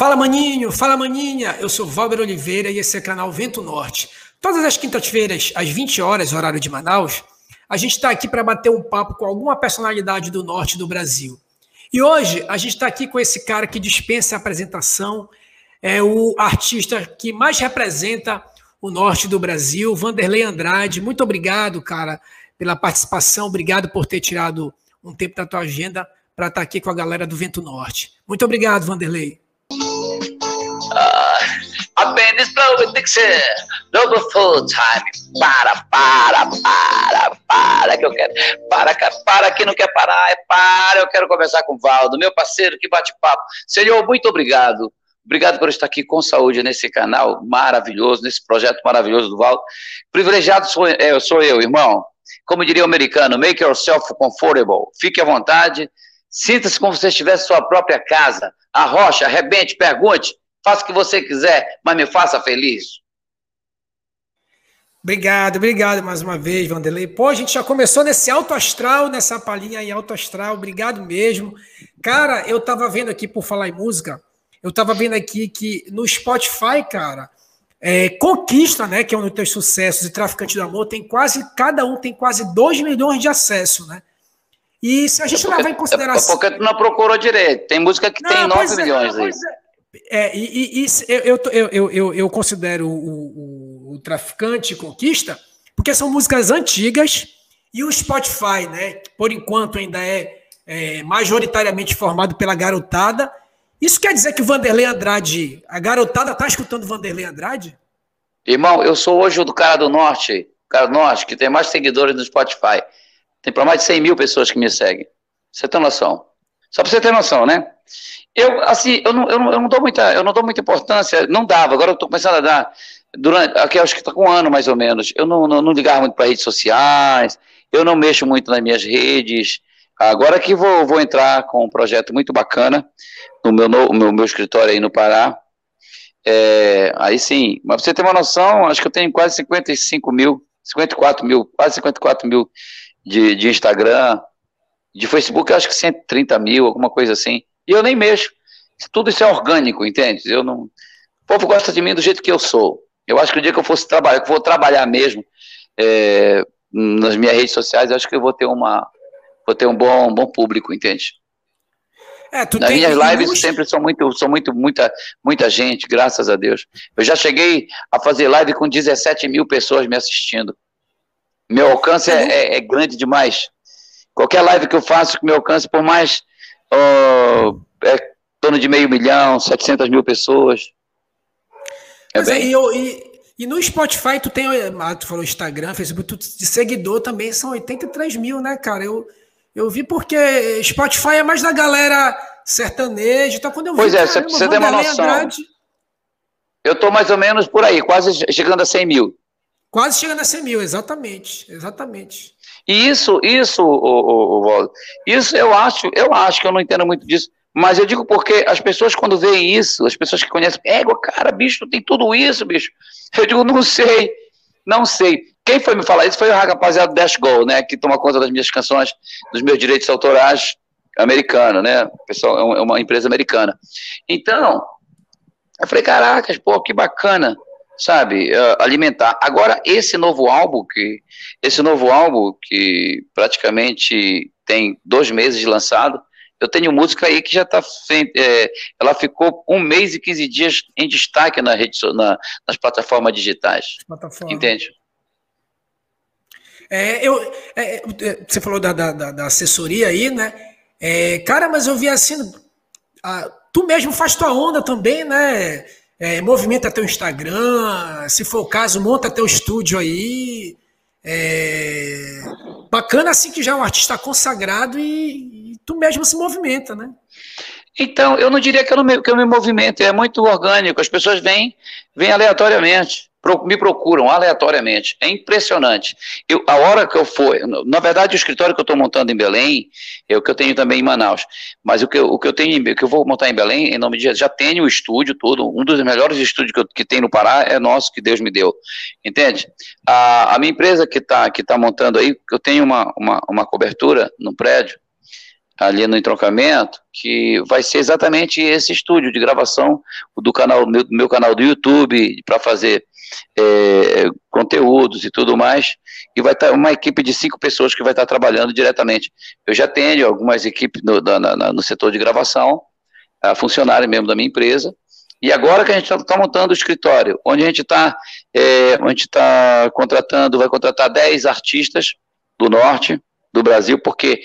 Fala maninho, fala maninha, eu sou Valber Oliveira e esse é o canal Vento Norte. Todas as quintas-feiras, às 20 horas, horário de Manaus, a gente está aqui para bater um papo com alguma personalidade do norte do Brasil. E hoje a gente está aqui com esse cara que dispensa a apresentação, é o artista que mais representa o norte do Brasil, Vanderlei Andrade. Muito obrigado, cara, pela participação, obrigado por ter tirado um tempo da tua agenda para estar tá aqui com a galera do Vento Norte. Muito obrigado, Vanderlei. A band is blowing Dixie, double full time. Para, para, para, para, que eu quero. Para, para, que não quer parar, é para, eu quero conversar com o Valdo, meu parceiro, que bate-papo. Senhor, muito obrigado. Obrigado por estar aqui com saúde nesse canal maravilhoso, nesse projeto maravilhoso do Valdo. Privilegiado sou eu, sou eu, irmão. Como diria o americano, make yourself comfortable. Fique à vontade. Sinta-se como se estivesse em sua própria casa. Arrocha, arrebente, pergunte. Faça o que você quiser, mas me faça feliz. Obrigado, obrigado mais uma vez, Vanderlei. Pô, a gente já começou nesse alto astral, nessa palhinha aí alto astral. Obrigado mesmo. Cara, eu tava vendo aqui, por falar em música, eu tava vendo aqui que no Spotify, cara, é, Conquista, né, que é um dos teus sucessos, e Traficante do Amor, tem quase, cada um tem quase 2 milhões de acessos, né? E se a gente é porque, levar em consideração. É porque tu não procurou direito. Tem música que não, tem 9 é, milhões aí. É. É, e, e, e eu, eu, eu, eu, considero o, o, o, Traficante Conquista, porque são músicas antigas e o Spotify, né, por enquanto ainda é, é, majoritariamente formado pela garotada. Isso quer dizer que o Vanderlei Andrade, a garotada tá escutando Vanderlei Andrade? Irmão, eu sou hoje o do cara do Norte, cara do Norte, que tem mais seguidores no Spotify. Tem para mais de 100 mil pessoas que me seguem. Você tem noção? Só para você ter noção, né? Eu, assim, eu não, eu, não, eu não dou muita, eu não dou muita importância, não dava, agora eu estou começando a dar, durante, aqui acho que está com um ano mais ou menos, eu não, não, não ligava muito para redes sociais, eu não mexo muito nas minhas redes, agora que vou, vou entrar com um projeto muito bacana, no meu, no, meu, meu escritório aí no Pará, é, aí sim, mas você ter uma noção, acho que eu tenho quase 55 mil, 54 mil, quase 54 mil de, de Instagram, de Facebook, acho que 130 mil, alguma coisa assim. E eu nem mexo. Tudo isso é orgânico, entende? Eu não. O povo gosta de mim do jeito que eu sou. Eu acho que o dia que eu fosse trabalhar, que eu vou trabalhar mesmo é, nas minhas redes sociais, acho que eu vou ter uma. Vou ter um bom, um bom público, entende? É, tu Nas minhas lives sempre são muito, são muito, muita, muita gente, graças a Deus. Eu já cheguei a fazer live com 17 mil pessoas me assistindo. Meu alcance é, é, é grande demais. Qualquer live que eu faço meu alcance, por mais uh, é em torno de meio milhão, 700 mil pessoas. É bem... É, e, eu, e, e, no Spotify tu tem, ah, tu falou Instagram, Facebook, tu, de seguidor também são 83 mil, né, cara? Eu, eu vi porque Spotify é mais da galera sertaneja, então quando eu vi, Pois é, caramba, você tem uma noção. Andrade... Eu tô mais ou menos por aí, quase chegando a 100 mil. Quase chegando a 100 mil, exatamente, exatamente. E isso, isso, o, o, o, isso eu acho, eu acho que eu não entendo muito disso, mas eu digo porque as pessoas quando veem isso, as pessoas que conhecem, égua, cara, bicho, tem tudo isso, bicho. Eu digo, não sei, não sei. Quem foi me falar isso foi o rapaziada do Dash Go, né, que toma conta das minhas canções, dos meus direitos autorais americano, né, pessoal, é uma empresa americana. Então, eu falei, caracas, pô, que bacana sabe, uh, alimentar. Agora, esse novo álbum, que, esse novo álbum, que praticamente tem dois meses de lançado, eu tenho música aí que já está é, ela ficou um mês e 15 dias em destaque na rede, na, nas plataformas digitais. Plataforma. Entende? É, eu, é, é, você falou da, da, da, assessoria aí, né? É, cara, mas eu vi assim, a, tu mesmo faz tua onda também, né? É, movimenta teu Instagram, se for o caso, monta teu estúdio aí. É, bacana assim que já é um artista consagrado e, e, tu mesmo se movimenta, né? Então, eu não diria que eu, não me, que eu me movimento, é muito orgânico, as pessoas vêm, vêm aleatoriamente. Me procuram aleatoriamente. É impressionante. Eu, a hora que eu for, na verdade, o escritório que eu estou montando em Belém é o que eu tenho também em Manaus. Mas o que eu, o que eu tenho, o que eu vou montar em Belém, em nome de já tenho o estúdio todo. Um dos melhores estúdios que, eu, que tem no Pará é nosso, que Deus me deu. Entende? A, a minha empresa que está que tá montando aí, eu tenho uma, uma, uma cobertura no prédio ali no entroncamento, que vai ser exatamente esse estúdio de gravação do canal meu, meu canal do YouTube para fazer é, conteúdos e tudo mais, e vai estar tá uma equipe de cinco pessoas que vai estar tá trabalhando diretamente. Eu já tenho algumas equipes no, na, no setor de gravação, a funcionário mesmo da minha empresa, e agora que a gente está tá montando o escritório, onde a gente está é, onde está contratando, vai contratar 10 artistas do norte do Brasil, porque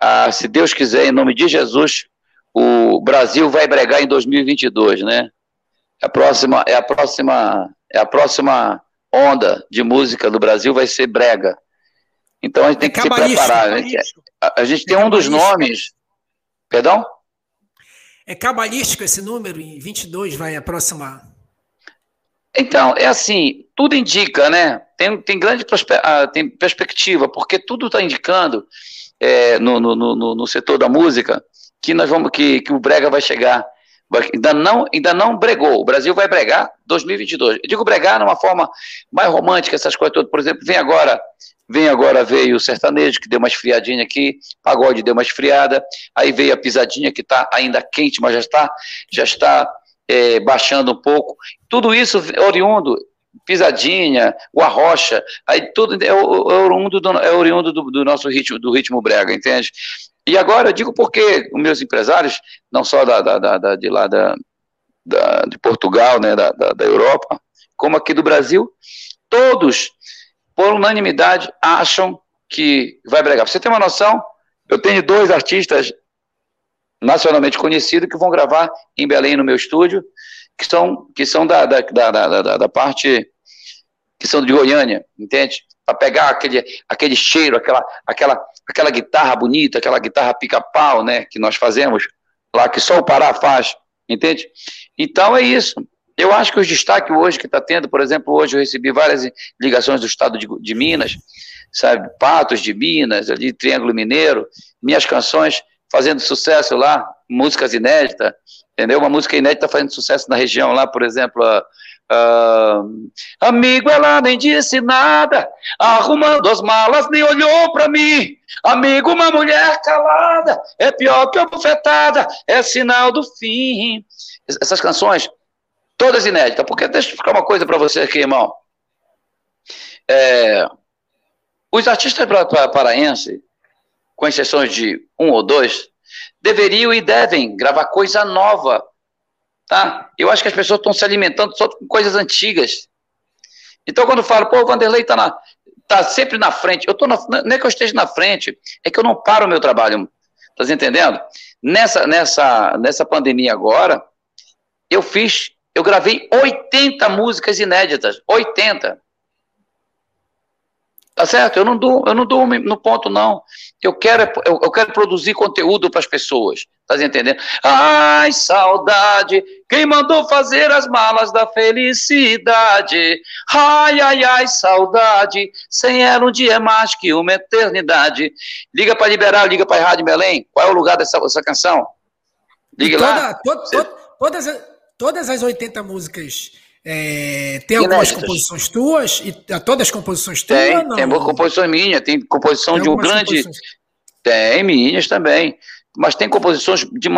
ah, se Deus quiser, em nome de Jesus, o Brasil vai bregar em 2022, né? A próxima, é a próxima, a próxima onda de música do Brasil vai ser brega. Então a gente tem é que se preparar. Né? A, a, gente é tem um dos nomes. Perdão? É cabalístico esse número, em 22 vai aproximar. Então, é assim, tudo indica, né? Tem, tem grande perspe ah, tem perspectiva, porque tudo está indicando é, no, no, no, no, setor da música que nós vamos que, que o brega vai chegar ainda não ainda não bregou. O Brasil vai bregar 2022 eu digo bregar numa forma mais romântica essas coisas todas. Por exemplo vem agora vem agora veio o sertanejo que deu uma esfriadinha aqui pagode deu uma esfriada aí veio a pisadinha que está ainda quente mas já está já está é, baixando um pouco. Tudo isso oriundo pisadinha, o arrocha, aí tudo é, é oriundo, do, é oriundo do, do, nosso ritmo, do ritmo brega, entende? E agora digo porque os meus empresários, não só da, da, da de lá da, da, de Portugal, né, da, da, da Europa, como aqui do Brasil, todos, por unanimidade, acham que vai bregar. Você ter uma noção, eu tenho dois artistas nacionalmente conhecidos que vão gravar em Belém no meu estúdio, que são, que são da, da, da, da, da parte que são de Goiânia, entende? Para pegar aquele, aquele cheiro, aquela, aquela, aquela guitarra bonita, aquela guitarra pica-pau, né, que nós fazemos lá, que só o Pará faz, entende? Então é isso. Eu acho que os destaques hoje que está tendo, por exemplo, hoje eu recebi várias ligações do estado de, de Minas, sabe, Patos de Minas, ali, Triângulo Mineiro, minhas canções fazendo sucesso lá, músicas inéditas, entendeu? Uma música inédita fazendo sucesso na região lá, por exemplo, uh, amigo, ela nem disse nada, arrumando as malas, nem olhou para mim. Amigo, uma mulher calada, é pior que a bufetada, é sinal do fim. Essas canções, todas inéditas, porque deixa eu explicar uma coisa para você aqui, irmão. É, os artistas paraenses, com exceções de um ou dois, deveriam e devem gravar coisa nova. Tá? Eu acho que as pessoas estão se alimentando só com coisas antigas. Então, quando eu falo, pô, o Vanderlei está tá sempre na frente, eu tô na, não é que eu esteja na frente, é que eu não paro o meu trabalho. Tá entendendo? Nessa, nessa, nessa pandemia agora, eu fiz, eu gravei 80 músicas inéditas. 80. Tá certo? Eu não dou, eu não dou no ponto, não. Eu quero, eu, eu quero produzir conteúdo para as pessoas. Tá entendendo? Ai, saudade, quem mandou fazer as malas da felicidade? Ai, ai, ai, saudade, sem ela um dia é mais que uma eternidade. Liga para liberar, liga para Rádio Belém. Qual é o lugar dessa, dessa canção? Liga toda, lá. Toda, todas, todas as 80 músicas é, tem algumas composições tuas? E todas as composições tuas? Tem, não? tem composições minhas, tem composição tem de um grande. Tem minhas também. Mas tem composições de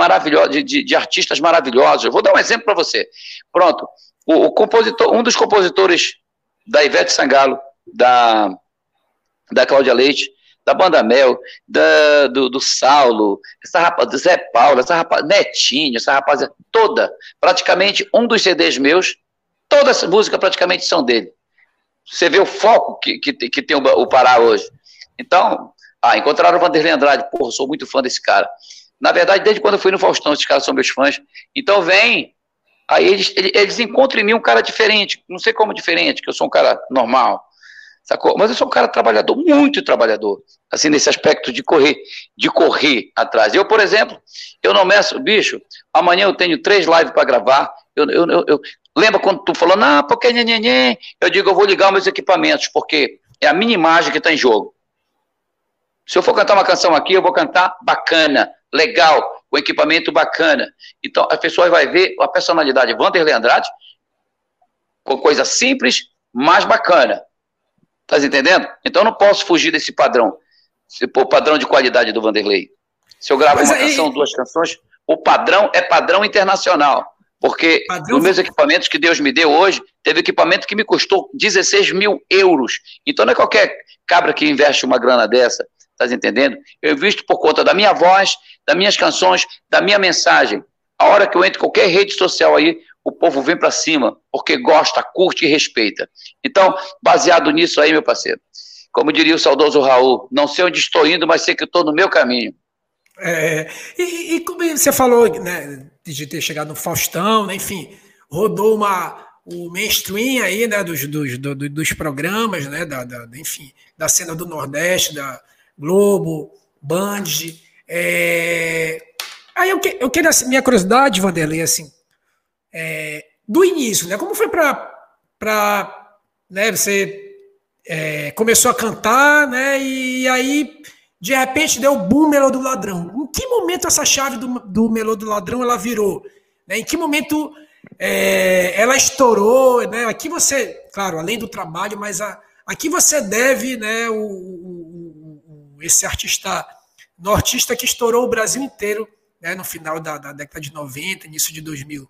de, de, de, artistas maravilhosos. Eu vou dar um exemplo para você. Pronto. O, o, compositor, um dos compositores da Ivete Sangalo, da, da Cláudia Leite, da Banda Mel, da, do, do Saulo, essa rapaz, Zé Paulo, essa rapaz, Netinho, essa rapaziada toda, praticamente um dos CDs meus Todas as músicas praticamente são dele. Você vê o foco que, que, que tem o, o Pará hoje. Então, ah, encontraram o Vanderlei Andrade. Porra, sou muito fã desse cara. Na verdade, desde quando eu fui no Faustão, esses caras são meus fãs. Então, vem. Aí eles, eles encontram em mim um cara diferente. Não sei como diferente, que eu sou um cara normal. Sacou? Mas eu sou um cara trabalhador, muito trabalhador. Assim, nesse aspecto de correr, de correr atrás. Eu, por exemplo, eu não meço, bicho, amanhã eu tenho três lives para gravar. Eu, eu, eu, Lembra quando tu falou, não, porque nhenhenhen? Eu digo, eu vou ligar meus equipamentos, porque é a minha imagem que está em jogo. Se eu for cantar uma canção aqui, eu vou cantar bacana, legal, com equipamento bacana. Então, as pessoas vão ver a personalidade Vanderlei Andrade com coisa simples, mas bacana. Tá entendendo? Então, eu não posso fugir desse padrão. O padrão de qualidade do Vanderlei. Se eu gravo mas uma aí... canção, duas canções, o padrão é padrão internacional. Porque padrão... nos meus equipamentos que Deus me deu hoje, teve equipamento que me custou 16 mil euros. Então não é qualquer cabra que investe uma grana dessa. Tá entendendo? Eu invisto por conta da minha voz, das minhas canções, da minha mensagem. A hora que eu entro em qualquer rede social aí, o povo vem para cima, porque gosta, curte e respeita. Então, baseado nisso aí, meu parceiro, como diria o saudoso Raul, não sei onde estou indo, mas sei que estou no meu caminho. É, e, e, como você falou, né, de ter chegado no Faustão, né, enfim, rodou uma, o mainstream aí, né, dos, dos, do, dos programas, né, da, da, enfim, da cena do Nordeste, da Globo, Band. É... Aí eu, que, eu queria, assim, minha curiosidade, Vanderlei, assim, é, do início, né, como foi para, né, você é, começou a cantar, né, e aí de repente deu o boom Melô do Ladrão. Em que momento essa chave do, do Melô do Ladrão ela virou? Né? Em que momento é, ela estourou? Né? Aqui você, claro, além do trabalho, mas a, aqui você deve né, o, esse artista nortista que estourou o Brasil inteiro né, no final da, da década de 90, início de 2000.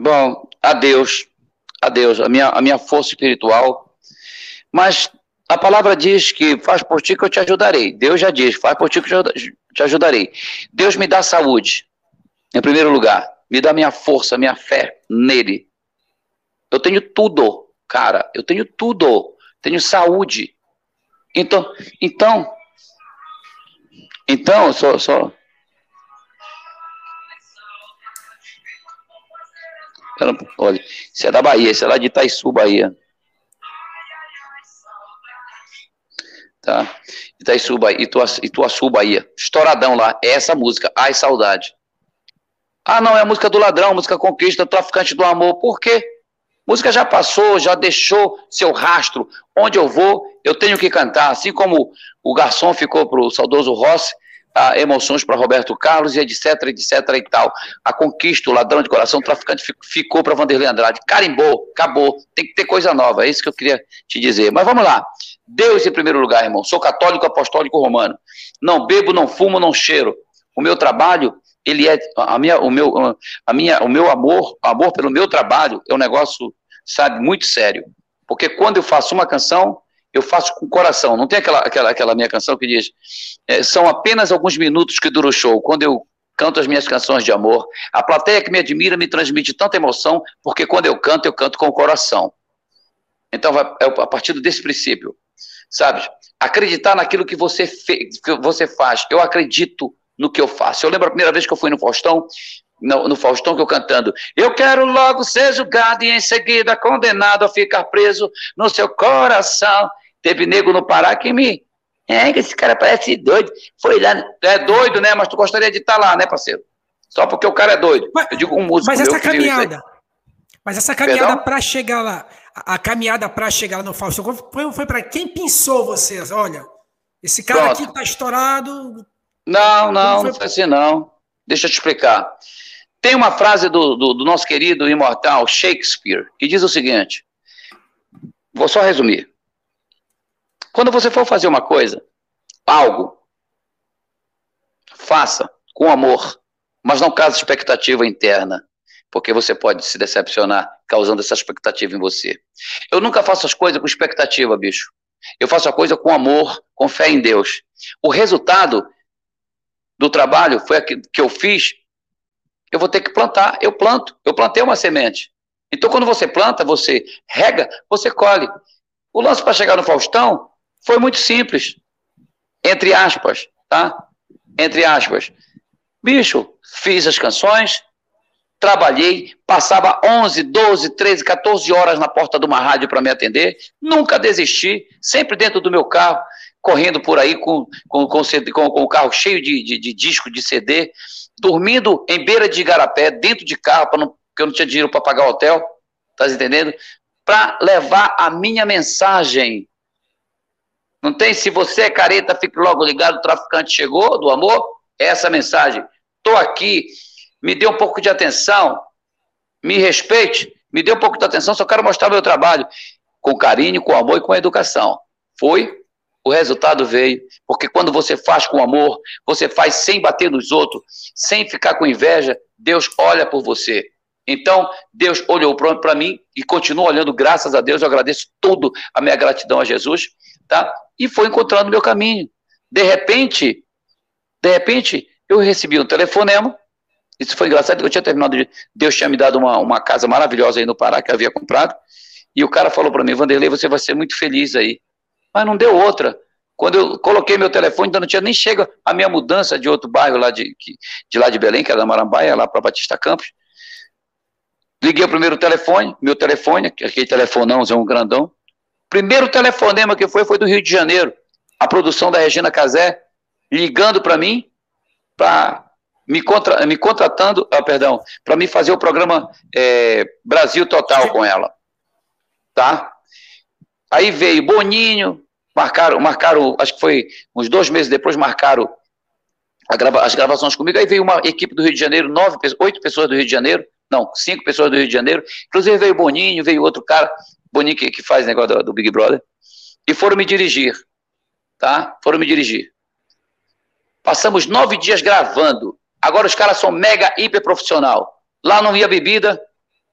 Bom, adeus, adeus, a minha, a minha força espiritual. Mas a palavra diz que faz por ti que eu te ajudarei. Deus já diz, faz por ti que eu te ajudarei. Deus me dá saúde, em primeiro lugar. Me dá minha força, minha fé nele. Eu tenho tudo, cara. Eu tenho tudo. Tenho saúde. Então, então, então, só, só. Olha, isso é da Bahia, isso é lá de Itaiçu, Bahia. tá? Itaiçu, Bahia, Ituaçu, Ituaçu, Bahia. Estouradão lá, é essa música, Ai Saudade. Ah, não, é a música do ladrão, música conquista, traficante do amor. Por quê? Música já passou, já deixou seu rastro. Onde eu vou, eu tenho que cantar. Assim como o garçom ficou para o saudoso Rossi, a emoções para Roberto Carlos e etc, etc e tal. A conquista, o ladrão de coração, o traficante ficou para Vanderlei Andrade. Carimbou, acabou. Tem que ter coisa nova. É isso que eu queria te dizer. Mas vamos lá. Deus em primeiro lugar, irmão. Sou católico apostólico romano. Não bebo, não fumo, não cheiro. O meu trabalho, ele é a minha, o meu, a minha, o meu amor, amor pelo meu trabalho é um negócio, sabe, muito sério. Porque quando eu faço uma canção, eu faço com o coração. Não tem aquela, aquela, aquela minha canção que diz: é, são apenas alguns minutos que dura o show. Quando eu canto as minhas canções de amor, a plateia que me admira me transmite tanta emoção, porque quando eu canto, eu canto com o coração. Então, é a partir desse princípio, sabe? Acreditar naquilo que você, fez, que você faz. Eu acredito no que eu faço. Eu lembro a primeira vez que eu fui no Faustão, no, no, Faustão que eu cantando. Eu quero logo ser julgado e em seguida condenado a ficar preso no seu coração. Teve nego no Pará que me. É, que esse cara parece doido. Foi lá. É doido, né? Mas tu gostaria de estar tá lá, né, parceiro? Só porque o cara é doido. Mas, eu digo um músico. Mas essa caminhada. Mas essa caminhada para chegar lá, a, a caminhada para chegar lá no Faustão, foi, foi para quem pensou vocês? Olha, esse cara Pronto. aqui tá estourado. Não, não, não foi assim não. Deixa eu te explicar. Tem uma frase do, do, do nosso querido imortal Shakespeare que diz o seguinte: vou só resumir. Quando você for fazer uma coisa, algo, faça com amor, mas não cause expectativa interna, porque você pode se decepcionar causando essa expectativa em você. Eu nunca faço as coisas com expectativa, bicho. Eu faço a coisa com amor, com fé em Deus. O resultado do trabalho foi aquilo que eu fiz. Eu vou ter que plantar. Eu planto. Eu plantei uma semente. Então, quando você planta, você rega, você colhe. O lance para chegar no Faustão foi muito simples. Entre aspas, tá? Entre aspas. Bicho, fiz as canções, trabalhei, passava 11, 12, 13, 14 horas na porta de uma rádio para me atender, nunca desisti, sempre dentro do meu carro, correndo por aí com, com, com, com, com o carro cheio de, de, de disco, de CD, dormindo em beira de igarapé, dentro de carro, não, porque eu não tinha dinheiro para pagar hotel, tá entendendo? Para levar a minha mensagem. Não tem? Se você é careta, fique logo ligado, o traficante chegou, do amor, é essa mensagem. Estou aqui, me dê um pouco de atenção, me respeite, me dê um pouco de atenção, só quero mostrar meu trabalho com carinho, com amor e com educação. Foi, o resultado veio, porque quando você faz com amor, você faz sem bater nos outros, sem ficar com inveja, Deus olha por você. Então, Deus olhou para mim e continua olhando, graças a Deus, eu agradeço tudo a minha gratidão a Jesus, tá? E foi encontrando meu caminho. De repente, de repente, eu recebi um telefonema, isso foi engraçado, eu tinha terminado de. Deus tinha me dado uma, uma casa maravilhosa aí no Pará, que eu havia comprado, e o cara falou para mim, Vanderlei, você vai ser muito feliz aí. Mas não deu outra. Quando eu coloquei meu telefone, ainda não tinha nem chega a minha mudança de outro bairro lá de, de lá de Belém, que era da Marambaia, lá para Batista Campos. Liguei o primeiro telefone, meu telefone, aquele telefonão, um grandão. Primeiro telefonema que foi foi do Rio de Janeiro. A produção da Regina Casé ligando para mim, para me, contra, me contratando, ah, perdão, para me fazer o programa é, Brasil Total com ela tá? Aí veio Boninho, marcaram, marcaram, acho que foi uns dois meses depois, marcaram grava, as gravações comigo. Aí veio uma equipe do Rio de Janeiro, nove, oito pessoas do Rio de Janeiro, não, cinco pessoas do Rio de Janeiro. Inclusive veio Boninho, veio outro cara, Boninho que, que faz negócio do, do Big Brother, e foram me dirigir, tá? Foram me dirigir. Passamos nove dias gravando. Agora os caras são mega hiper profissional. Lá não ia bebida,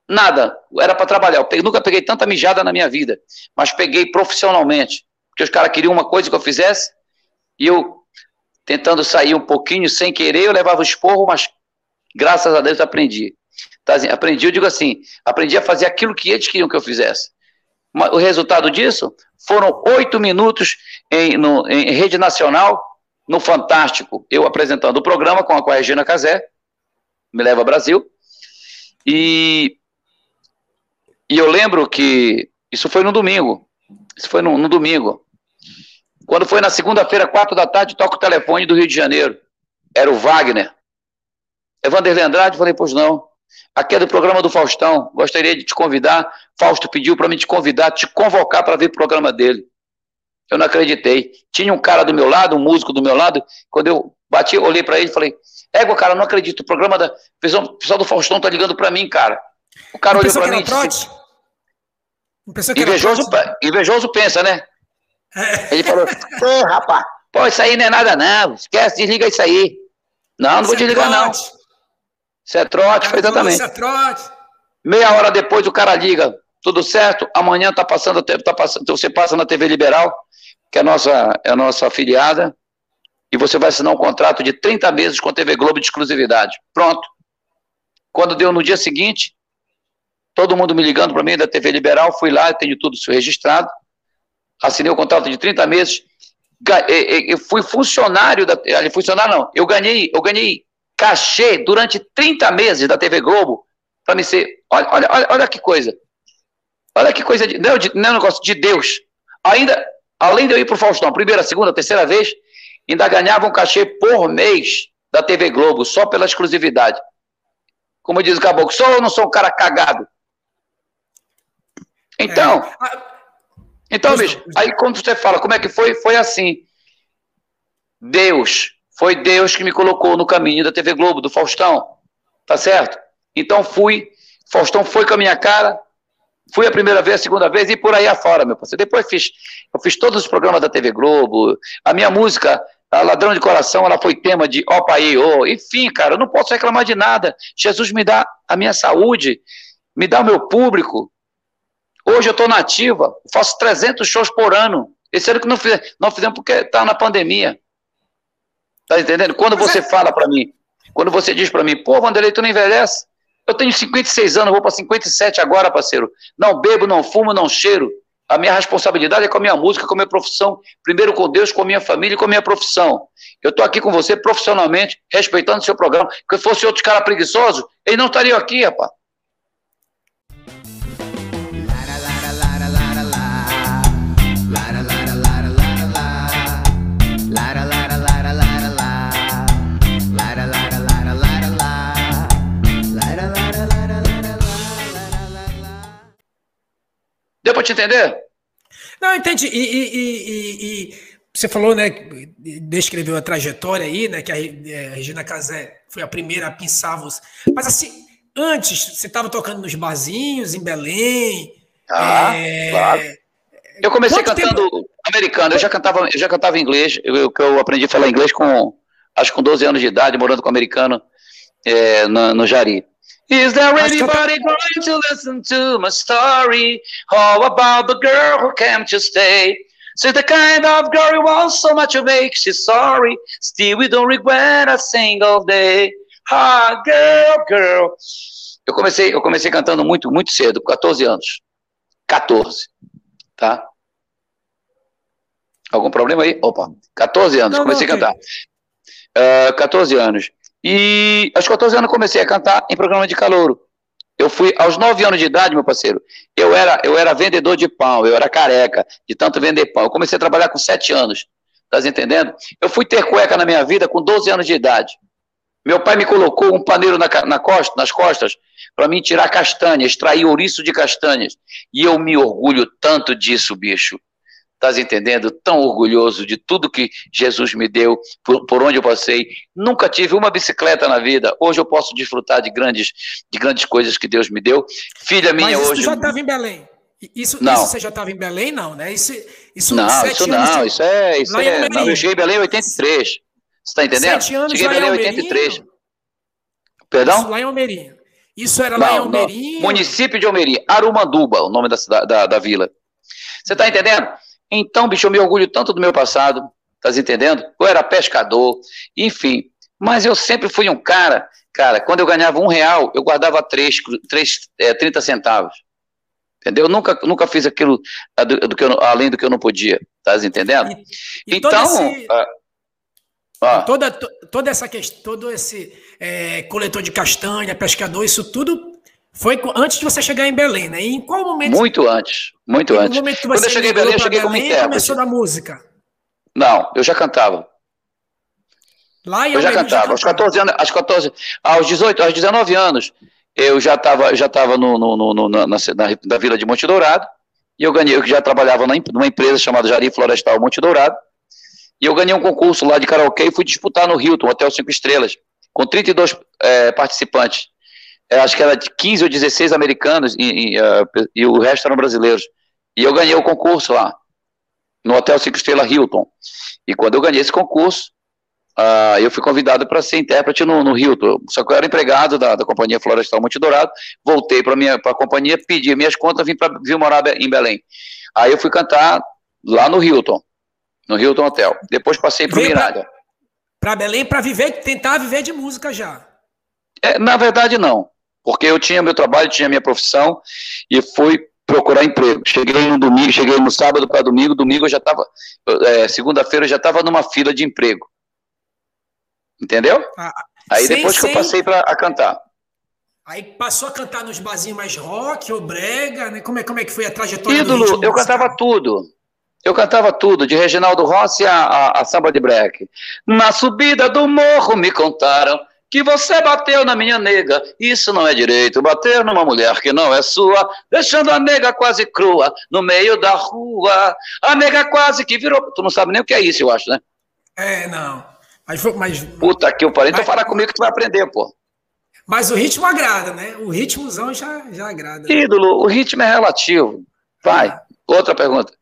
Nada. Era para trabalhar. Eu nunca peguei tanta mijada na minha vida, mas peguei profissionalmente. Porque os caras queriam uma coisa que eu fizesse e eu, tentando sair um pouquinho sem querer, eu levava o esporro, mas graças a Deus aprendi. Tá, assim, aprendi, eu digo assim, aprendi a fazer aquilo que eles queriam que eu fizesse. O resultado disso foram oito minutos em, no, em rede nacional, no Fantástico, eu apresentando o programa com a, com a Regina Casé, Me Leva Brasil, e e eu lembro que isso foi no domingo. Isso foi no, no domingo. Quando foi na segunda-feira, quatro da tarde, toca o telefone do Rio de Janeiro. Era o Wagner. É Vanderlei Andrade? Falei, pois não. Aqui é do programa do Faustão. Gostaria de te convidar. Fausto pediu para mim te convidar, te convocar para ver o programa dele. Eu não acreditei. Tinha um cara do meu lado, um músico do meu lado. Quando eu bati, olhei para ele e falei: Égua, cara, não acredito. O programa da. O pessoal do Faustão tá ligando para mim, cara. O cara olhou para mim e disse: Invejoso, invejoso pensa, né? É. Ele falou, ô rapaz, pô, isso aí não é nada não, esquece, desliga isso aí. Não, não vou é desligar não. Isso é trote, foi exatamente. Isso é trote. Meia hora depois o cara liga, tudo certo, amanhã tá passando, tá passando, você passa na TV Liberal, que é a nossa, é a nossa afiliada, e você vai assinar um contrato de 30 meses com a TV Globo de exclusividade. Pronto. Quando deu no dia seguinte, todo mundo me ligando para mim da TV Liberal, fui lá, tenho tudo isso registrado, assinei o contrato de 30 meses, eu fui funcionário da, funcionário não, eu ganhei, eu ganhei cachê durante 30 meses da TV Globo para me ser, olha, olha, olha, que coisa, olha que coisa, de, não, de, não é um negócio de Deus, ainda, além de eu ir para o Faustão, primeira, segunda, terceira vez, ainda ganhava um cachê por mês da TV Globo, só pela exclusividade. Como diz o Caboclo, sou ou não sou um cara cagado? Então, é. então, bicho, aí quando você fala como é que foi, foi assim. Deus, foi Deus que me colocou no caminho da TV Globo, do Faustão, tá certo? Então fui, Faustão foi com a minha cara, fui a primeira vez, a segunda vez e por aí afora, meu parceiro. Depois fiz, eu fiz todos os programas da TV Globo, a minha música, a Ladrão de Coração, ela foi tema de Opa aí, oh. enfim, cara, eu não posso reclamar de nada. Jesus me dá a minha saúde, me dá o meu público, Hoje eu estou na ativa, faço 300 shows por ano. Esse ano que não, fiz, não fizemos porque está na pandemia. Tá entendendo? Quando você fala para mim, quando você diz para mim, pô, Vanderlei, tu não envelhece? Eu tenho 56 anos, vou para 57 agora, parceiro. Não bebo, não fumo, não cheiro. A minha responsabilidade é com a minha música, com a minha profissão. Primeiro com Deus, com a minha família e com a minha profissão. Eu estou aqui com você profissionalmente, respeitando o seu programa. Se fosse outros caras preguiçosos, eles não estariam aqui, rapaz. Te entender? Não, entendi. E, e, e, e, você falou, né, descreveu a trajetória aí, né, que a, é, Regina Casé foi a primeira a pensar você. Mas assim, antes, você estava tocando nos barzinhos em Belém. Ah, é... claro. Eu comecei Quanto cantando tempo? americano, eu já cantava, eu já cantava inglês, eu, eu, eu aprendi a falar inglês com, acho com 12 anos de idade, morando com um americano é, no, no Jari. Is there anybody going to listen to my story? How about the girl who came to stay? She's the kind of girl who wants so much to make she's sorry. Still, we don't regret a single day. Ah, girl, girl. Eu comecei, eu comecei cantando muito, muito cedo, com 14 anos. 14, tá? Algum problema aí? Opa, 14 anos, não, comecei não, a cantar. Uh, 14 anos. E aos 14 anos comecei a cantar em programa de calouro. Eu fui aos 9 anos de idade, meu parceiro. Eu era, eu era vendedor de pão, eu era careca de tanto vender pão. Eu comecei a trabalhar com 7 anos. Tá entendendo? Eu fui ter cueca na minha vida com 12 anos de idade. Meu pai me colocou um paneiro na, na costa, nas costas para mim tirar castanha, extrair ouriço de castanhas. E eu me orgulho tanto disso, bicho. Estás entendendo? Tão orgulhoso de tudo que Jesus me deu, por, por, onde eu passei. Nunca tive uma bicicleta na vida. Hoje eu posso desfrutar de grandes, de grandes coisas que Deus me deu. Filha minha Mas isso hoje. já estava em Belém. Isso, não. isso você já estava em Belém, não, né? Isso, isso não, isso não. Isso é. Isso é não, eu cheguei em Belém em 83. Você está entendendo? Sete anos cheguei em Belém em 83. Perdão? Isso lá em Almerinho. Isso era lá em Almerinho. Município de Almerinho. Arumanduba, o nome da, da, da vila. Você está entendendo? Então, bicho, eu me orgulho tanto do meu passado, tá entendendo? Eu era pescador, enfim. Mas eu sempre fui um cara, cara, quando eu ganhava um real, eu guardava três, três é, 30 centavos. Entendeu? Eu nunca, nunca fiz aquilo do, do que eu, além do que eu não podia, tá entendendo? E, e então. Esse, ah, ah, toda, toda essa questão, todo esse é, coletor de castanha, pescador, isso tudo foi antes de você chegar em Belém, né? E em qual momento? Muito antes, muito em antes. Momento que você Quando eu cheguei em Belém, eu cheguei como intérprete. começou na música? Não, eu já cantava. Lá em eu já cantava. Aos 14 anos, aos 14, aos 18, aos 19 anos, eu já estava já tava no, no, no, na, na, na, vila de Monte Dourado, e eu ganhei, eu já trabalhava numa empresa chamada Jari Florestal Monte Dourado, e eu ganhei um concurso lá de karaokê e fui disputar no Hilton, Hotel Cinco Estrelas, com 32 é, participantes acho que era de 15 ou 16 americanos e, e, uh, e, o resto eram brasileiros. E eu ganhei o concurso lá, no Hotel Cinco Estrelas Hilton. E quando eu ganhei esse concurso, uh, eu fui convidado para ser intérprete no, no, Hilton. Só que eu era empregado da, da Companhia Florestal Monte Dourado, voltei para a companhia, pedi minhas contas, vim, pra, vim morar em Belém. Aí eu fui cantar lá no Hilton, no Hilton Hotel. Depois passei para o Mirada. Para Belém para viver, tentar viver de música já. É, na verdade, não porque eu tinha meu trabalho, tinha minha profissão e fui procurar emprego. Cheguei no domingo, cheguei no sábado para domingo, domingo eu já estava, é, segunda-feira eu já estava numa fila de emprego. Entendeu? Ah, aí depois que eu passei para cantar. Aí passou a cantar nos barzinhos mais rock ou brega, né? Como é, como é que foi a trajetória Ídolo, eu cantava tudo. Eu cantava tudo, de Reginaldo Rossi a, a, a samba de break. Na subida do morro me contaram que você bateu na minha nega. Isso não é direito, bater numa mulher que não é sua, deixando a nega quase crua no meio da rua. A nega quase que virou. Tu não sabe nem o que é isso, eu acho, né? É, não. Mas, mas Puta que o parei, então fala comigo que tu vai aprender, pô. Mas o ritmo agrada, né? O ritmozão já, já agrada. Ídolo, o ritmo é relativo. Vai, ah. outra pergunta.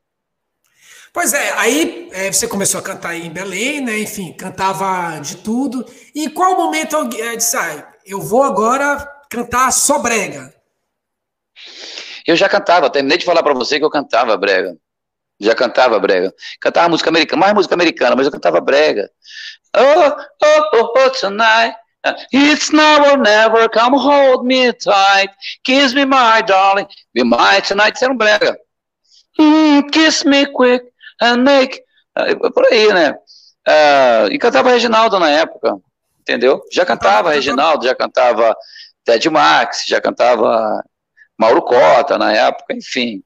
Pois é, aí é, você começou a cantar em Belém, né? Enfim, cantava de tudo. E em qual momento eu é, disse, ah, eu vou agora cantar só brega? Eu já cantava, terminei de falar para você que eu cantava brega. Já cantava brega. Cantava música americana, mais música americana, mas eu cantava brega. Oh, oh, oh, oh, tonight. It's now or never, come hold me tight. Kiss me, my darling. Be my tonight. Isso era um brega. Mm, kiss me quick and make. Uh, por aí, né? Uh, e cantava Reginaldo na época, entendeu? Já cantava Reginaldo, já cantava Ted Max, já cantava Mauro Cota na época, enfim.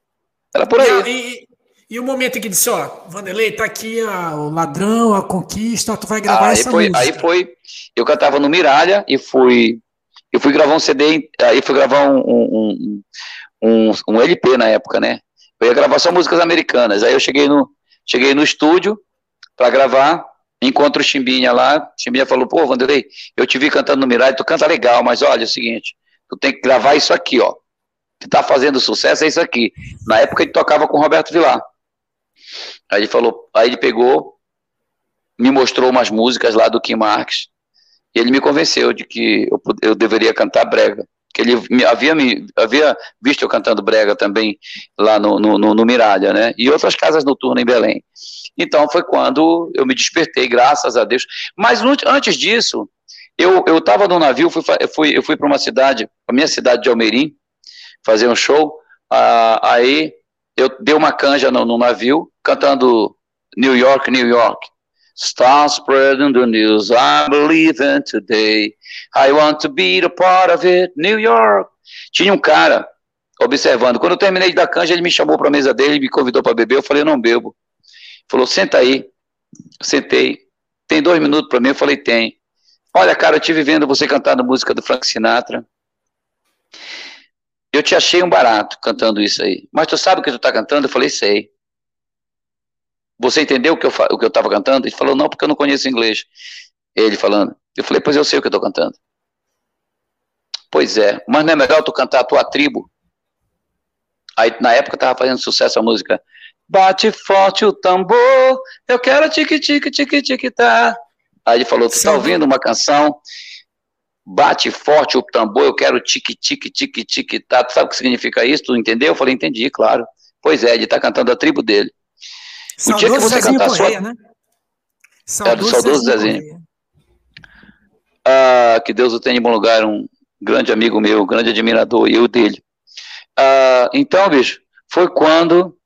Era por aí. E, e, e o momento em que disse, ó, Vanderlei, tá aqui a, o ladrão, a conquista, tu vai gravar aí essa foi, música. Aí foi, eu cantava no Miralha e fui, eu fui gravar um CD, aí fui gravar um, um, um, um, um LP na época, né? Eu ia gravar só músicas americanas. Aí eu cheguei no, cheguei no estúdio para gravar, encontro o Chimbinha lá. Chimbinha falou: pô, Vanderlei, eu te vi cantando no Mirade, tu canta legal, mas olha, é o seguinte, tu tem que gravar isso aqui, ó. Que tá fazendo sucesso é isso aqui. Na época ele tocava com o Roberto Vilar. Aí ele falou, aí ele pegou, me mostrou umas músicas lá do Kim Marques, e ele me convenceu de que eu, eu deveria cantar brega. Que ele me, havia, me, havia visto eu cantando brega também lá no, no, no, no Miralha, né? E outras casas noturnas em Belém. Então foi quando eu me despertei, graças a Deus. Mas antes disso, eu estava no navio, fui, fui, eu fui para uma cidade, a minha cidade de Almeirim, fazer um show. Ah, aí eu dei uma canja no, no navio, cantando New York, New York. Start spreading the news I believe in today. I want to be a part of it, New York. Tinha um cara observando. Quando eu terminei de dar canja, ele me chamou para a mesa dele, me convidou para beber. Eu falei, eu não bebo. Falou, senta aí. Eu sentei. Tem dois minutos para mim? Eu falei, tem. Olha, cara, eu tive vendo você cantando música do Frank Sinatra. Eu te achei um barato cantando isso aí. Mas tu sabe o que tu tá cantando? Eu falei, sei. Você entendeu o que eu o que eu estava cantando? Ele falou, não, porque eu não conheço inglês. Ele falando. Eu falei, pois eu sei o que eu estou cantando. Pois é, mas não é melhor tu cantar a tua tribo? Aí na época estava fazendo sucesso a música. Bate forte o tambor, eu quero tique tique tique tique tá. Aí ele falou, tu está ouvindo uma canção? Bate forte o tambor, eu quero tique tique tique tique tá. Tu sabe o que significa isso? Tu entendeu? Eu falei, entendi, claro. Pois é, ele está cantando a tribo dele. O dia que você Zezinho cantar Correia, sua... né? Saudoso é, do saudoso Zezinho. Zezinho. Ah, que Deus o tenha em bom lugar, um grande amigo meu, um grande admirador, e eu dele. Ah, então, bicho, foi quando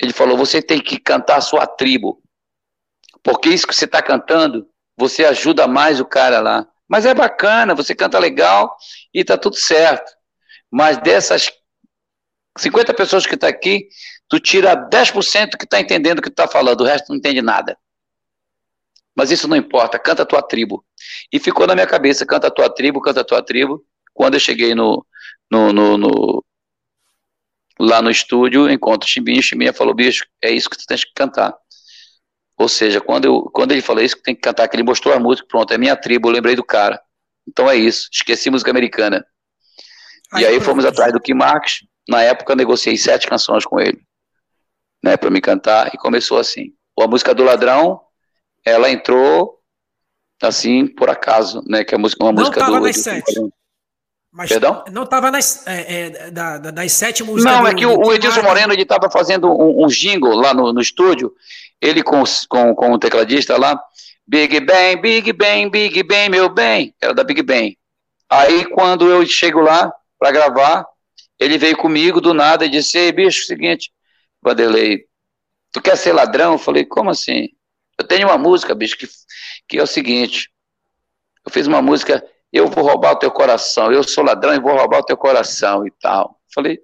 ele falou: você tem que cantar a sua tribo, porque isso que você está cantando, você ajuda mais o cara lá. Mas é bacana, você canta legal e tá tudo certo. Mas dessas 50 pessoas que estão tá aqui, tu tira 10% que está entendendo o que tu está falando, o resto não entende nada. Mas isso não importa, canta a tua tribo. E ficou na minha cabeça, canta a tua tribo, canta a tua tribo. Quando eu cheguei no, no, no, no lá no estúdio, encontro o Chimbinha, o Chimbinha falou, bicho, é isso que tu tens que cantar. Ou seja, quando, eu, quando ele falou isso que tem que cantar, que ele mostrou a música, pronto, é minha tribo, eu lembrei do cara. Então é isso, esqueci música americana. E aí fomos atrás do Kim Marques, na época negociei sete canções com ele né, para me cantar, e começou assim. A música do Ladrão, ela entrou assim, por acaso, né, que é música, uma não música tava do... Nas sete. Mas Perdão? Não estava nas é, é, da, das sete músicas. Não, é que o, o Edilson Moreno ele estava fazendo um, um, jingle lá no, no estúdio, ele com, com, com o tecladista lá, Big Bang, Big Bang, Big Bang, meu bem, era da Big Bang. Aí quando eu chego lá para gravar, ele veio comigo do nada e disse: Ei, bicho, seguinte, Vanderlei, tu quer ser ladrão? Eu falei, como assim? Eu tenho uma música, bicho, que, que é o seguinte, eu fiz uma música, eu vou roubar o teu coração, eu sou ladrão e vou roubar o teu coração e tal. Eu falei,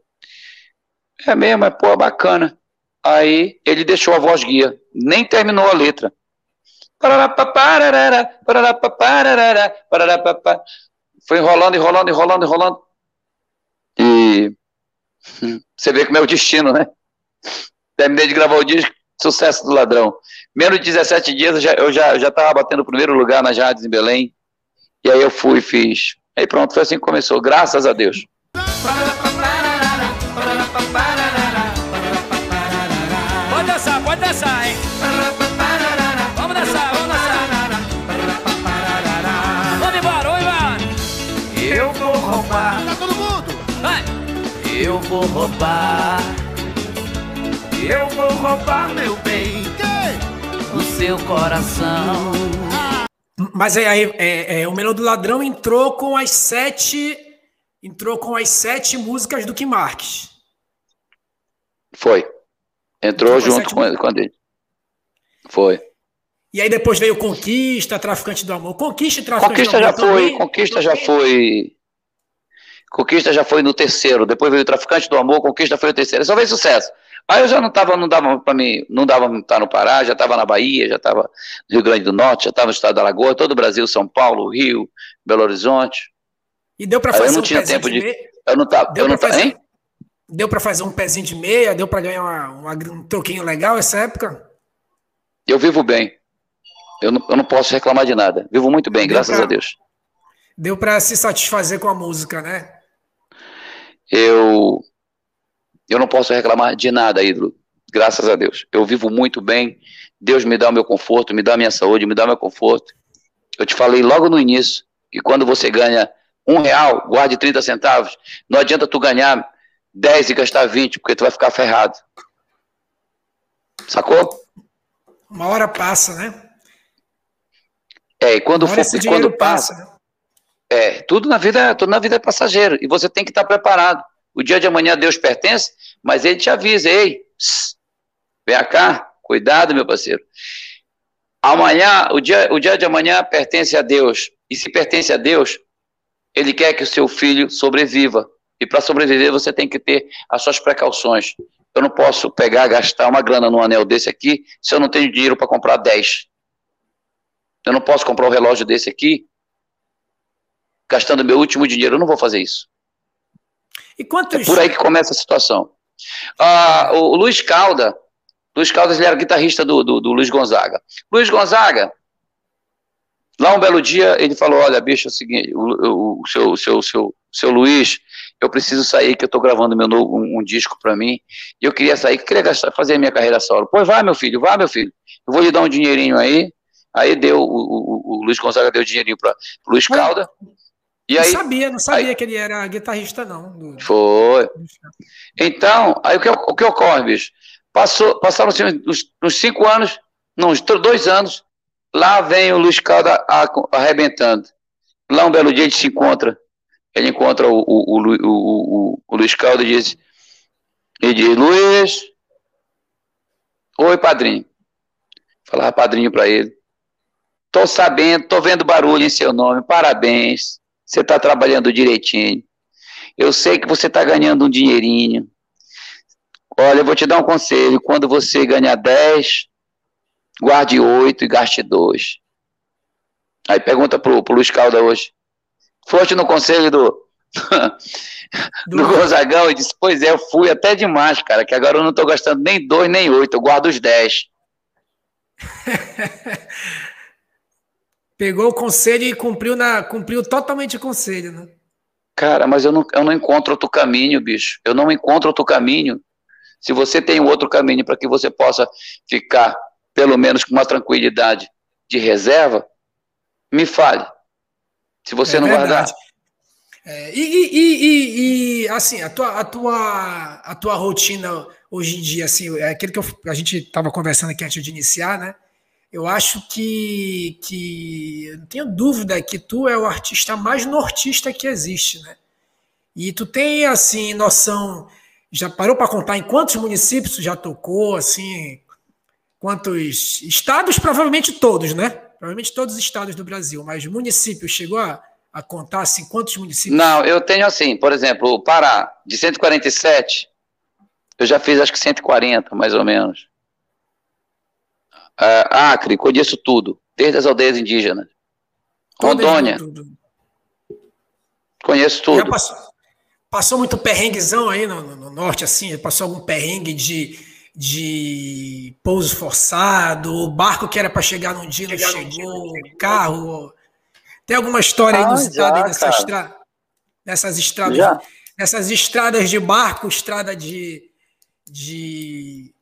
é mesmo, é pô, bacana. Aí ele deixou a voz guia, nem terminou a letra. Foi enrolando, enrolando, enrolando, enrolando. E você vê como é o destino, né? Terminei de gravar o disco, sucesso do ladrão. Menos de 17 dias eu já, eu já, já tava batendo o primeiro lugar nas rádios em Belém. E aí eu fui e fiz. Aí pronto, foi assim que começou, graças a Deus. Pode dançar, pode dançar, hein? Vamos dançar, vamos dançar. Vamos embora, vamos embora. Eu vou roubar. Tá todo mundo? Vai. Eu vou roubar eu vou roubar meu bem, o seu coração. Mas aí, é, é, é, o Melô do Ladrão entrou com as sete. Entrou com as sete músicas do Kim Marques. Foi. Entrou, entrou junto com, com, com ele. Foi. E aí depois veio Conquista, Traficante do Amor. Conquista e Traficante Conquista do Amor. Já foi, Conquista já foi. Conquista já foi no terceiro. Depois veio Traficante do Amor, Conquista foi o terceiro. Só veio sucesso. Aí eu já não tava, não dava para mim, não dava para estar no Pará, já estava na Bahia, já estava no Rio Grande do Norte, já estava no estado da Lagoa, todo o Brasil, São Paulo, Rio, Belo Horizonte. E deu para fazer eu não tinha tempo de, eu não tava, eu não tava, hein? Deu para fazer um pezinho de meia? Deu para ganhar uma, uma, um troquinho legal essa época? Eu vivo bem. Eu não, eu não posso reclamar de nada. Vivo muito bem, deu graças pra, a Deus. Deu para se satisfazer com a música, né? Eu eu não posso reclamar de nada, ídolo. Graças a Deus. Eu vivo muito bem. Deus me dá o meu conforto, me dá a minha saúde, me dá o meu conforto. Eu te falei logo no início que quando você ganha um real, guarde 30 centavos. Não adianta tu ganhar 10 e gastar 20, porque tu vai ficar ferrado. Sacou? Uma hora passa, né? É, e quando for quando passa, passa né? é, tudo na vida, tudo na vida é passageiro e você tem que estar preparado. O dia de amanhã Deus pertence, mas ele te avisa, ei, vem cá, cuidado, meu parceiro. Amanhã, o dia, o dia de amanhã pertence a Deus. E se pertence a Deus, ele quer que o seu filho sobreviva. E para sobreviver, você tem que ter as suas precauções. Eu não posso pegar, gastar uma grana num anel desse aqui, se eu não tenho dinheiro para comprar 10. Eu não posso comprar um relógio desse aqui, gastando meu último dinheiro. Eu não vou fazer isso. E quantos... É por aí que começa a situação. Ah, o, o Luiz Calda, Luiz Caldas ele era guitarrista do, do, do Luiz Gonzaga. Luiz Gonzaga, lá um belo dia, ele falou: Olha, bicho, é o seguinte, o, o, o seu, seu, seu, seu Luiz, eu preciso sair, que eu estou gravando meu novo, um, um disco para mim, e eu queria sair, queria gastar, fazer a minha carreira solo. Pois vai, meu filho, vai, meu filho, eu vou lhe dar um dinheirinho aí. Aí deu, o, o, o Luiz Gonzaga deu dinheirinho para Luiz Calda. E aí, não sabia, não sabia aí, que ele era guitarrista, não. Do... Foi. Então, aí o que, o que ocorre, bicho? Passou, passaram assim, uns, uns cinco anos, não, uns dois anos, lá vem o Luiz Calda arrebentando. Lá um belo dia ele se encontra ele encontra o, o, o, o, o Luiz Caldo e diz, ele diz, Luiz, oi padrinho. Falava padrinho para ele. Tô sabendo, tô vendo barulho em seu nome, parabéns. Você está trabalhando direitinho. Eu sei que você está ganhando um dinheirinho. Olha, eu vou te dar um conselho. Quando você ganhar 10, guarde 8 e gaste 2. Aí pergunta pro, pro Luiz Calda hoje. Foste no conselho do, do, do Gonzagão e disse: Pois é, eu fui até demais, cara, que agora eu não estou gastando nem dois nem oito, eu guardo os dez. Pegou o conselho e cumpriu, na, cumpriu totalmente o conselho, né? Cara, mas eu não, eu não encontro outro caminho, bicho. Eu não encontro outro caminho. Se você tem outro caminho para que você possa ficar, pelo menos, com uma tranquilidade de reserva, me fale. Se você é não verdade. guardar. É, e, e, e, e, assim, a tua, a, tua, a tua rotina hoje em dia, assim, é aquilo que eu, a gente estava conversando aqui antes de iniciar, né? Eu acho que, que eu não tenho dúvida que tu é o artista mais nortista que existe, né? E tu tem assim noção, já parou para contar em quantos municípios tu já tocou, assim, quantos estados, provavelmente todos, né? provavelmente todos os estados do Brasil, mas municípios, chegou a, a contar assim, quantos municípios? Não, eu tenho assim, por exemplo, o Pará, de 147, eu já fiz acho que 140, mais ou menos. Uh, Acre, conheço tudo, desde as aldeias indígenas. Rondônia. Tudo. Conheço tudo. Passou, passou, muito perrenguezão aí no, no, norte, assim? Passou algum perrengue de de pouso forçado, o barco que era para chegar num dia não chegou, o carro. Tem alguma história ah, aí nessa estra... nessas estradas? Já. Nessas estradas de barco, estrada de, de,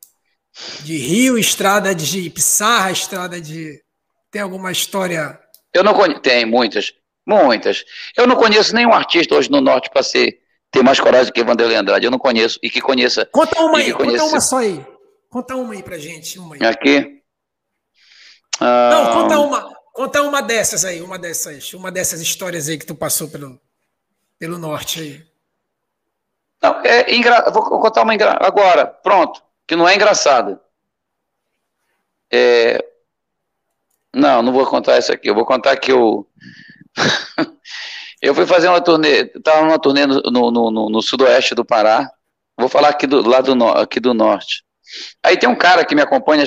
de rio, estrada de pissarra, estrada de. Tem alguma história? Eu não conheço. Tem muitas. Muitas. Eu não conheço nenhum artista hoje no norte para ser tem mais coragem do que Vanderlei Andrade. Eu não conheço. E que conheça. Conta uma aí, conheça... conta uma só aí. Conta uma aí pra gente. Uma aí. Aqui? Ah... Não, conta uma, conta uma dessas aí, uma dessas, uma dessas histórias aí que tu passou pelo, pelo norte aí. Não, é engra... vou contar uma engra... agora, pronto, que não é engraçada. É... Não, não vou contar isso aqui. Eu vou contar que eu Eu fui fazer uma turnê, estava numa turnê no, no, no, no, sudoeste do Pará. Vou falar aqui do lado do, aqui do norte. Aí tem um cara que me acompanha,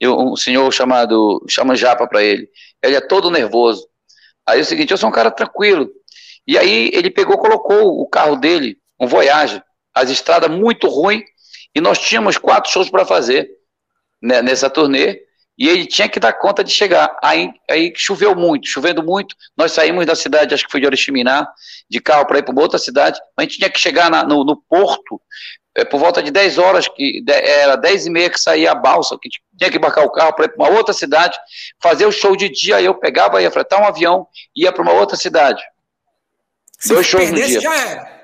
eu, um senhor chamado, chama Japa para ele. Ele é todo nervoso. Aí é o seguinte, eu sou um cara tranquilo. E aí ele pegou, colocou o carro dele, um Voyage, as estradas muito ruins, e nós tínhamos quatro shows para fazer né, nessa turnê, e ele tinha que dar conta de chegar. Aí, aí choveu muito, chovendo muito, nós saímos da cidade, acho que foi de Oriximiná, de carro para ir para uma outra cidade, mas a gente tinha que chegar na, no, no, porto é, por volta de 10 horas, que de, era 10 e meia que saía a balsa, que tinha que embarcar o carro para ir para uma outra cidade, fazer o show de dia, aí eu pegava, ia fretar um avião, ia para uma outra cidade. Se Dois shows no dia. já era.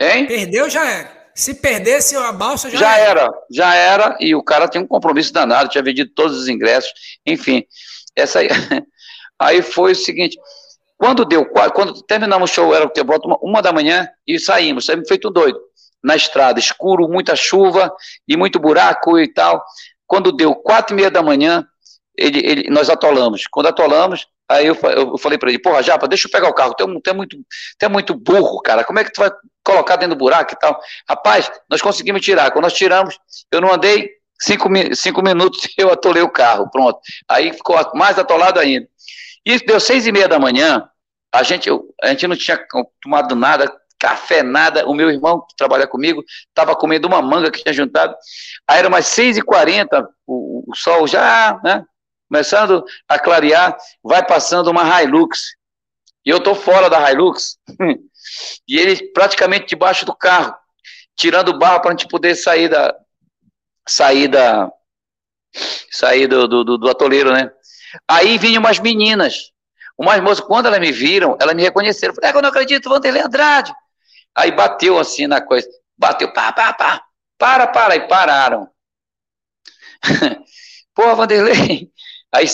Hein? Perdeu, já era. Se perdesse a balsa, já, já era. era. Já era, e o cara tinha um compromisso danado, tinha vendido todos os ingressos, enfim. Essa aí, aí foi o seguinte, quando deu, quando terminamos o show, era o que? Uma, uma da manhã e saímos, saímos feito doido, na estrada, escuro, muita chuva e muito buraco e tal. Quando deu quatro e meia da manhã, ele, ele, nós atolamos. Quando atolamos, Aí eu, eu falei para ele, porra, Japa, deixa eu pegar o carro, tu é, muito, tu é muito burro, cara, como é que tu vai colocar dentro do buraco e tal? Rapaz, nós conseguimos tirar, quando nós tiramos, eu não andei cinco, cinco minutos, eu atolei o carro, pronto. Aí ficou mais atolado ainda. Isso deu seis e meia da manhã, a gente, a gente não tinha tomado nada, café, nada. O meu irmão, que trabalha comigo, estava comendo uma manga que tinha juntado. Aí era umas seis e quarenta, o, o sol já, né, começando a clarear, vai passando uma Hilux. E eu estou fora da Hilux. e ele praticamente debaixo do carro, tirando barro para a gente poder sair da. sair da. sair do, do, do atoleiro, né? Aí vinham umas meninas. Umas moças, quando elas me viram, elas me reconheceram. Falei, é, eu não acredito, Vanderlei Andrade. Aí bateu assim na coisa. Bateu, pá, pá, pá. Para, para. E pararam. Pô, Vanderlei, Aí,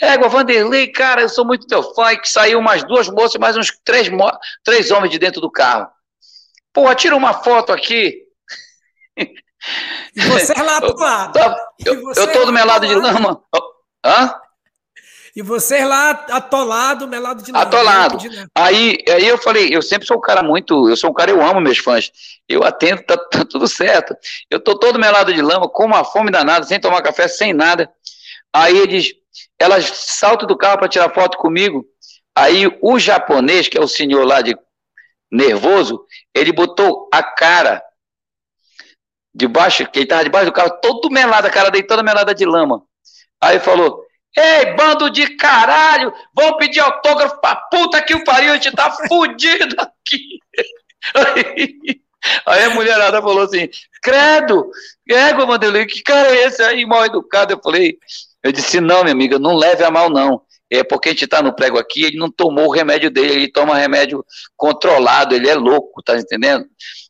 égua, Vanderlei, cara, eu sou muito teu fã, e que saiu umas duas moças, mais uns três, três homens de dentro do carro. Porra, tira uma foto aqui. E você é lá do lado. Eu, eu, eu tô do meu lado de lama. Hã? E você lá atolado, melado de lama. Atolado. Aí, aí eu falei, eu sempre sou um cara muito, eu sou um cara, eu amo meus fãs. Eu atento, tá, tá tudo certo. Eu tô todo melado de lama, com uma fome danada, sem tomar café, sem nada. Aí eles, elas saltam do carro para tirar foto comigo. Aí o japonês, que é o senhor lá de nervoso, ele botou a cara debaixo, que ele estava debaixo do carro, todo melado, a cara dele toda melada de lama. Aí falou: Ei, bando de caralho, vão pedir autógrafo pra puta que o pariu, a gente tá fudido aqui. Aí, aí a mulherada falou assim: Credo, égua, Mandelei, que cara é esse aí, mal educado? Eu falei: eu disse, não, minha amiga, não leve a mal, não. É porque a gente está no prego aqui, ele não tomou o remédio dele, ele toma remédio controlado, ele é louco, tá entendendo?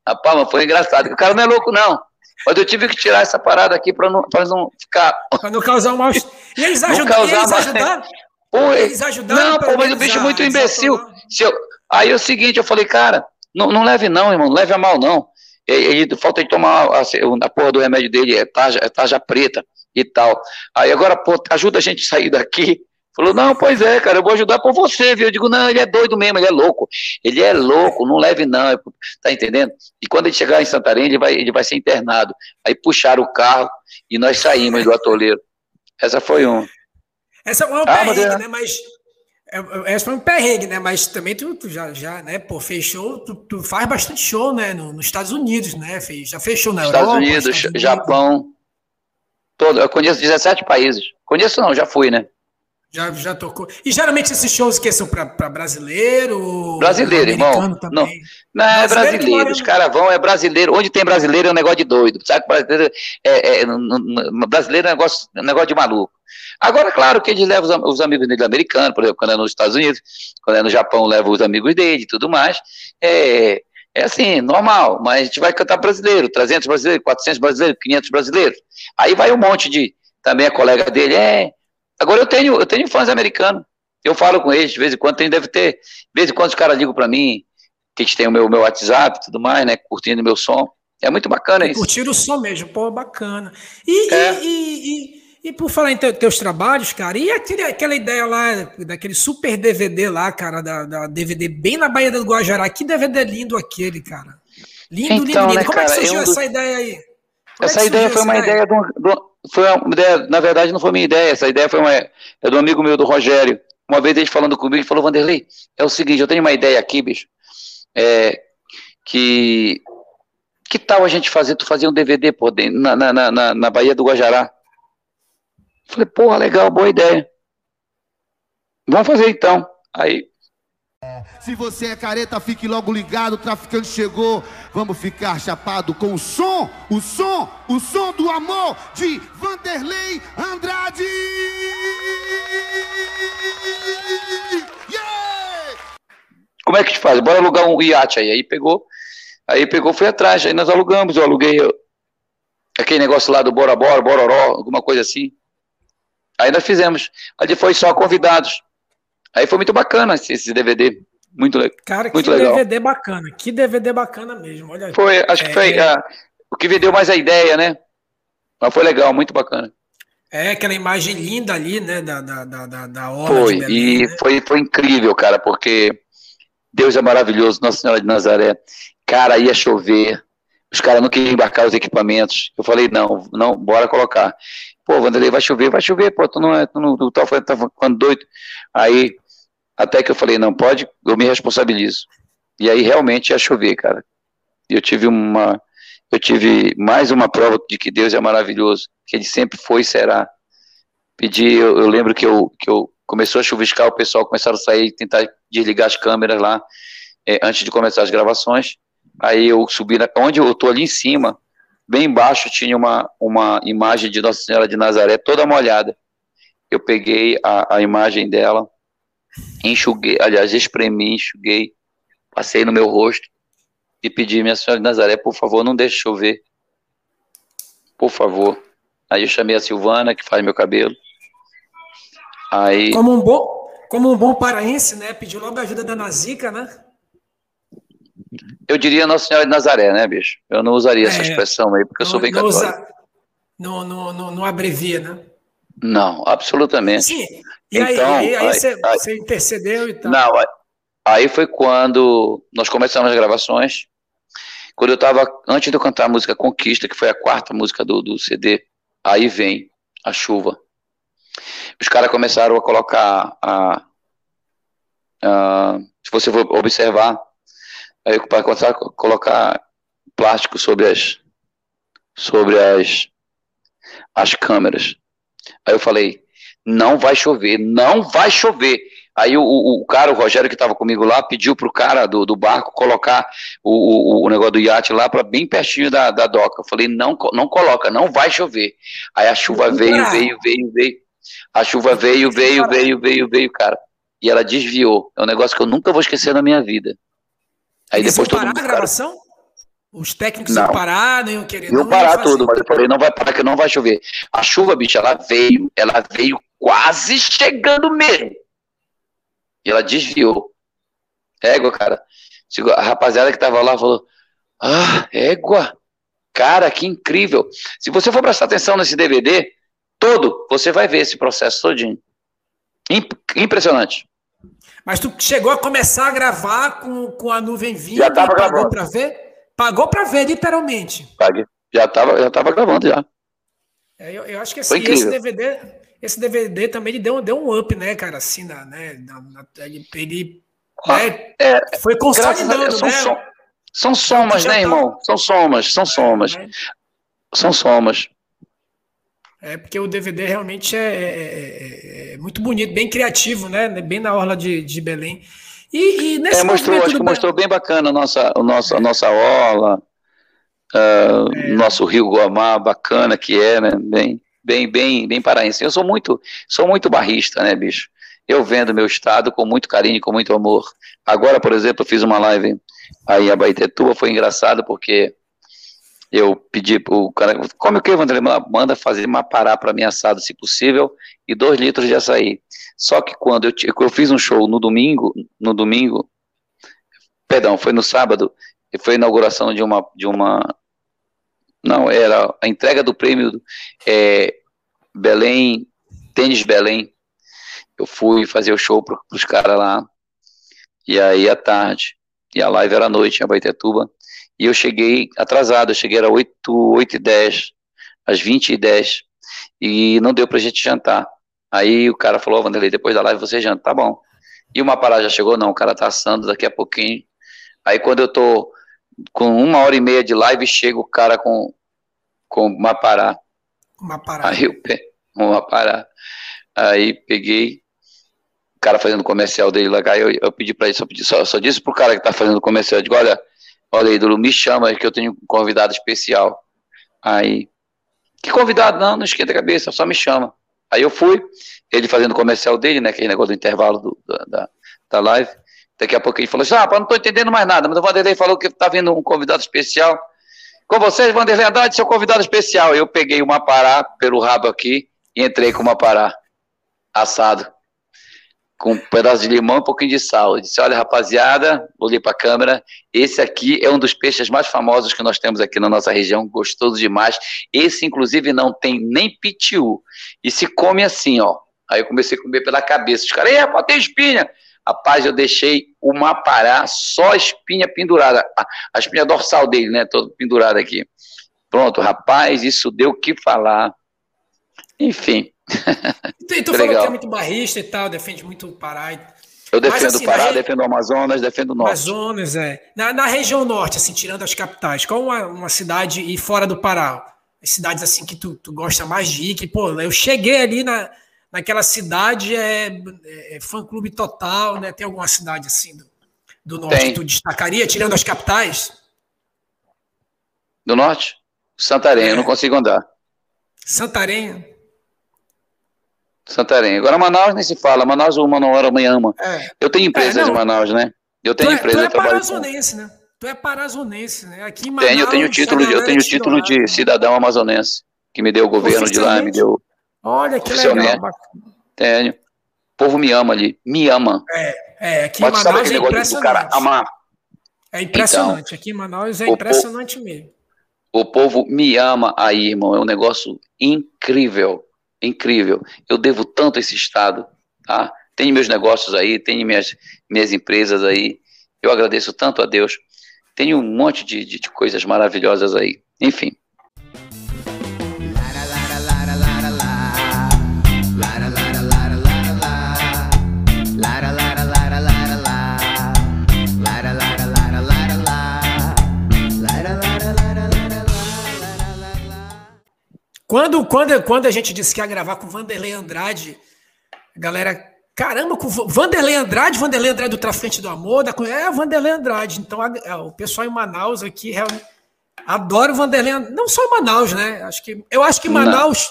Rapaz, mas foi engraçado, o cara não é louco, não. Mas eu tive que tirar essa parada aqui para não, não ficar. Para não causar um mal. E eles ajudaram? Eles ajudaram? Pô, eles ajudaram não, pô, mas o bicho é muito imbecil. Eu... Aí é o seguinte, eu falei, cara, não, não leve não, irmão, não leve a mal não. Ele, falta de tomar a, a, porra do remédio dele, é tarja, é tarja preta e tal. Aí agora, pô, ajuda a gente a sair daqui. Falou, não, pois é, cara, eu vou ajudar por você, viu? Eu digo, não, ele é doido mesmo, ele é louco. Ele é louco, não leve não, tá entendendo? E quando ele chegar em Santarém, ele vai, ele vai ser internado. Aí puxaram o carro e nós saímos do atoleiro. Essa foi um. Essa foi um ah, perrengue, mas... É. né? Mas é, essa foi um perrengue, né? Mas também tu, tu, já, já, né? Pô, fechou, tu, tu faz bastante show, né? No, nos Estados Unidos, né? Já fechou na Estados Europa. Unidos, Estados Unidos, Japão. Todo, eu conheço 17 países. Conheço não, já fui, né? Já, já tocou. E geralmente esses shows que são para brasileiro? Brasileiro, irmão. Também. Não, não é brasileiro. Os caras vão, é brasileiro. Onde tem brasileiro é um negócio de doido. Sabe que brasileiro é, é, brasileiro é um negócio, é um negócio de maluco. Agora, claro que eles levam os, os amigos dele americanos, por exemplo, quando é nos Estados Unidos, quando é no Japão, leva os amigos dele e tudo mais. É, é assim, normal, mas a gente vai cantar brasileiro, 300 brasileiros, 400 brasileiros, 500 brasileiros. Aí vai um monte de, também a colega dele, é... Agora eu tenho, eu tenho fãs americanos, eu falo com eles, de vez em quando, tem, deve ter, de vez em quando os caras ligam para mim, que a gente tem o meu, meu WhatsApp e tudo mais, né, curtindo meu som. É muito bacana isso. Curtir o som mesmo, pô, bacana. E, é. e, e, e, por falar em teus trabalhos, cara, e aquele, aquela ideia lá, daquele super DVD lá, cara, da, da DVD bem na Baía do Guajará, que DVD lindo aquele, cara. Lindo, então, lindo, lindo. Né, Como cara, é que surgiu essa ideia aí? Como essa é ideia foi uma ideia, de um, de, foi uma ideia, na verdade não foi minha ideia, essa ideia foi uma, é do amigo meu, do Rogério. Uma vez ele falando comigo, ele falou, Vanderlei, é o seguinte, eu tenho uma ideia aqui, bicho, é, que que tal a gente fazer, tu fazer um DVD, pô, na, na, na, na Bahia do Guajará? Falei, porra, legal, boa ideia. Vamos fazer então. Aí. Se você é careta, fique logo ligado. O traficante chegou. Vamos ficar chapado com o som, o som, o som do amor de Vanderlei Andrade. Yeah! Como é que te faz? Bora alugar um iate aí. Aí pegou, aí pegou, foi atrás. Aí nós alugamos. Eu aluguei aquele negócio lá do Bora Bora, Bororó, alguma coisa assim. Aí nós fizemos. Ali foi só convidados. Aí foi muito bacana esse, esse DVD. Muito, Cara, muito que legal. DVD bacana. Que DVD bacana mesmo. Olha Foi, acho que foi é... o que vendeu mais a ideia, né? Mas foi legal, muito bacana. É, aquela imagem linda ali, né, da, da, da, da hora Foi, Belém, e né? foi, foi incrível, cara, porque Deus é maravilhoso, Nossa Senhora de Nazaré. Cara, ia chover, os caras não queriam embarcar os equipamentos. Eu falei, não, não, bora colocar. Pô, Vanderlei, vai chover, vai chover, pô, tu não é, tu não, tu tá, tá ficando doido. Aí, até que eu falei, não pode, eu me responsabilizo. E aí realmente ia chover, cara. Eu tive uma, eu tive mais uma prova de que Deus é maravilhoso, que Ele sempre foi e será. Pedi, eu, eu lembro que eu, que eu começou a chuviscar, o pessoal começaram a sair, tentar desligar as câmeras lá, é, antes de começar as gravações. Aí eu subi, na, onde eu tô ali em cima, bem embaixo tinha uma, uma imagem de Nossa Senhora de Nazaré toda molhada. Eu peguei a, a imagem dela, enxuguei, aliás, espremi, enxuguei, passei no meu rosto e pedi, minha Senhora de Nazaré, por favor, não deixe chover. Por favor. Aí eu chamei a Silvana, que faz meu cabelo. Aí... Como um bom, como um bom paraense, né? Pediu logo a ajuda da Nazica, né? Eu diria Nossa Senhora de Nazaré, né, bicho? Eu não usaria é, essa expressão aí, porque não, eu sou bem católico. Usa, não, não, não, não, abrevia, né? Não, absolutamente. Sim, e então, aí, aí, aí, você, aí, você, intercedeu e tal. Não, aí foi quando nós começamos as gravações, quando eu estava, antes de eu cantar a música Conquista, que foi a quarta música do, do CD, aí vem a chuva. Os caras começaram a colocar a, a se você for observar, Aí para começar a colocar plástico sobre as sobre as as câmeras. Aí eu falei, não vai chover, não vai chover. Aí o, o, o cara, o Rogério que estava comigo lá, pediu pro cara do, do barco colocar o, o, o negócio do iate lá para bem pertinho da, da doca. Eu falei, não, não coloca, não vai chover. Aí a chuva veio, veio, veio, veio. A chuva veio, veio, veio, veio, veio, cara. E ela desviou. É um negócio que eu nunca vou esquecer na minha vida. Aí Eles depois todo mundo, a gravação? Cara, os técnicos não. iam parar, não iam querer. Iam parar tudo, mas eu falei, não vai parar que não vai chover. A chuva, bicho, ela veio, ela veio quase chegando mesmo. E ela desviou. Égua, cara. A rapaziada que tava lá falou, ah, égua. Cara, que incrível. Se você for prestar atenção nesse DVD, todo, você vai ver esse processo todinho. Impressionante. Mas tu chegou a começar a gravar com, com a nuvem vindo já tava pagou para ver? Pagou para ver, literalmente. Paguei. Já estava já tava gravando já. É, eu, eu, acho que assim, esse DVD, esse DVD também deu, deu um up, né, cara? Assim, na, né, na, na, ele, ele ah, né, é, foi consolidando, são, né? Som, são somas, né, tá... irmão? São somas, são somas. É, São somas. É porque o DVD realmente é, é, é, é, muito bonito, bem criativo, né? Bem na orla de, de Belém. E, e nesse é, mostrou, acho que mostrou bem bacana a nossa, a nossa, a nossa orla, uh, nosso rio Guamá, bacana que é, né? Bem, bem, bem, bem paraense. Eu sou muito, sou muito barrista, né, bicho? Eu vendo meu estado com muito carinho, com muito amor. Agora, por exemplo, eu fiz uma live aí em Abaetetuba, foi engraçado porque eu pedi pro cara, come o que, Vanderlei? Manda fazer uma pará para mim assado, se possível, e dois litros de açaí. Só que quando eu, eu fiz um show no domingo, no domingo, perdão, foi no sábado, foi a inauguração de uma, de uma, não, era a entrega do prêmio é, Belém, Tênis Belém. Eu fui fazer o show para os caras lá, e aí à tarde, e a live era à noite em Abaitetuba, e eu cheguei atrasado, eu cheguei às 8, 8 e 10, às 20 e 10, e não deu pra gente jantar. Aí o cara falou, Vanderlei, depois da live você janta, tá bom. E uma parada já chegou, não, o cara tá assando daqui a pouquinho. Aí quando eu tô com uma hora e meia de live, chega o cara com, com uma pará. Uma pará. Aí eu uma pará. Aí peguei, o cara fazendo comercial dele lá, eu, eu pedi para ele, só, pedi, só, só disse pro cara que tá fazendo comercial, eu digo, olha, olha aí, Dulu, me chama que eu tenho um convidado especial. Aí, que convidado? Não, não esquenta a cabeça, só me chama. Aí eu fui, ele fazendo comercial dele, né, aquele negócio do intervalo do, da, da live. Daqui a pouco ele falou assim, ah, não estou entendendo mais nada, mas o Vanderlei falou que está vindo um convidado especial. Com vocês, Vanderlei Andrade, seu convidado especial. Eu peguei uma pará pelo rabo aqui e entrei com uma pará assado com um pedaço de limão e um pouquinho de sal. Eu disse, olha, rapaziada, olhei para a câmera, esse aqui é um dos peixes mais famosos que nós temos aqui na nossa região, gostoso demais. Esse, inclusive, não tem nem pitiu. E se come assim, ó. Aí eu comecei a comer pela cabeça. Os caras, é, pode espinha. Rapaz, eu deixei uma pará, só a espinha pendurada. A, a espinha dorsal dele, né? Todo pendurada aqui. Pronto, rapaz, isso deu o que falar. Enfim, e tu falou que é muito barrista e tal, defende muito o Pará. Eu defendo assim, o Pará, defendo o Amazonas, defendo o Norte. Amazonas, é. Na, na, região norte, assim, tirando as capitais, qual uma, uma cidade e fora do Pará? As cidades assim que tu, tu gosta mais de ir, que, pô, eu cheguei ali na, naquela cidade, é, é, é fã-clube total, né? Tem alguma cidade assim do, do norte Tem. que tu destacaria, tirando as capitais? Do norte? Santarém, é. eu não consigo andar. Santarém? Santarém. Agora Manaus nem se fama. Manaus o Manoel me ama. É. Eu tenho empresa é, de Manaus, né? Eu tenho tu é, empresa. Tu é parazonense, né? Tu é parazonense, né? Aqui em Manaus, tenho, eu tenho título, de, eu tenho título de cidadão amazonense que me deu o governo de lá, me deu. Olha que legal. Tenho. O povo me ama ali, me ama. É, é aqui em Manaus é impressionante. Cara amar. É impressionante. Então, aqui em Manaus é impressionante mesmo. O povo me ama aí, irmão. É um negócio incrível incrível. Eu devo tanto a esse Estado, tá? Tenho meus negócios aí, tenho minhas, minhas empresas aí. Eu agradeço tanto a Deus. Tenho um monte de, de, de coisas maravilhosas aí. Enfim. Quando, quando, quando a gente disse que ia gravar com Vanderlei Andrade, a galera, caramba, com Vanderlei Andrade, Vanderlei Andrade do Traficante do Amor, da, é Vanderlei Andrade. Então, a, a, o pessoal em Manaus aqui realmente adora o Vanderlei, não só em Manaus, né? Acho que, eu acho que Manaus,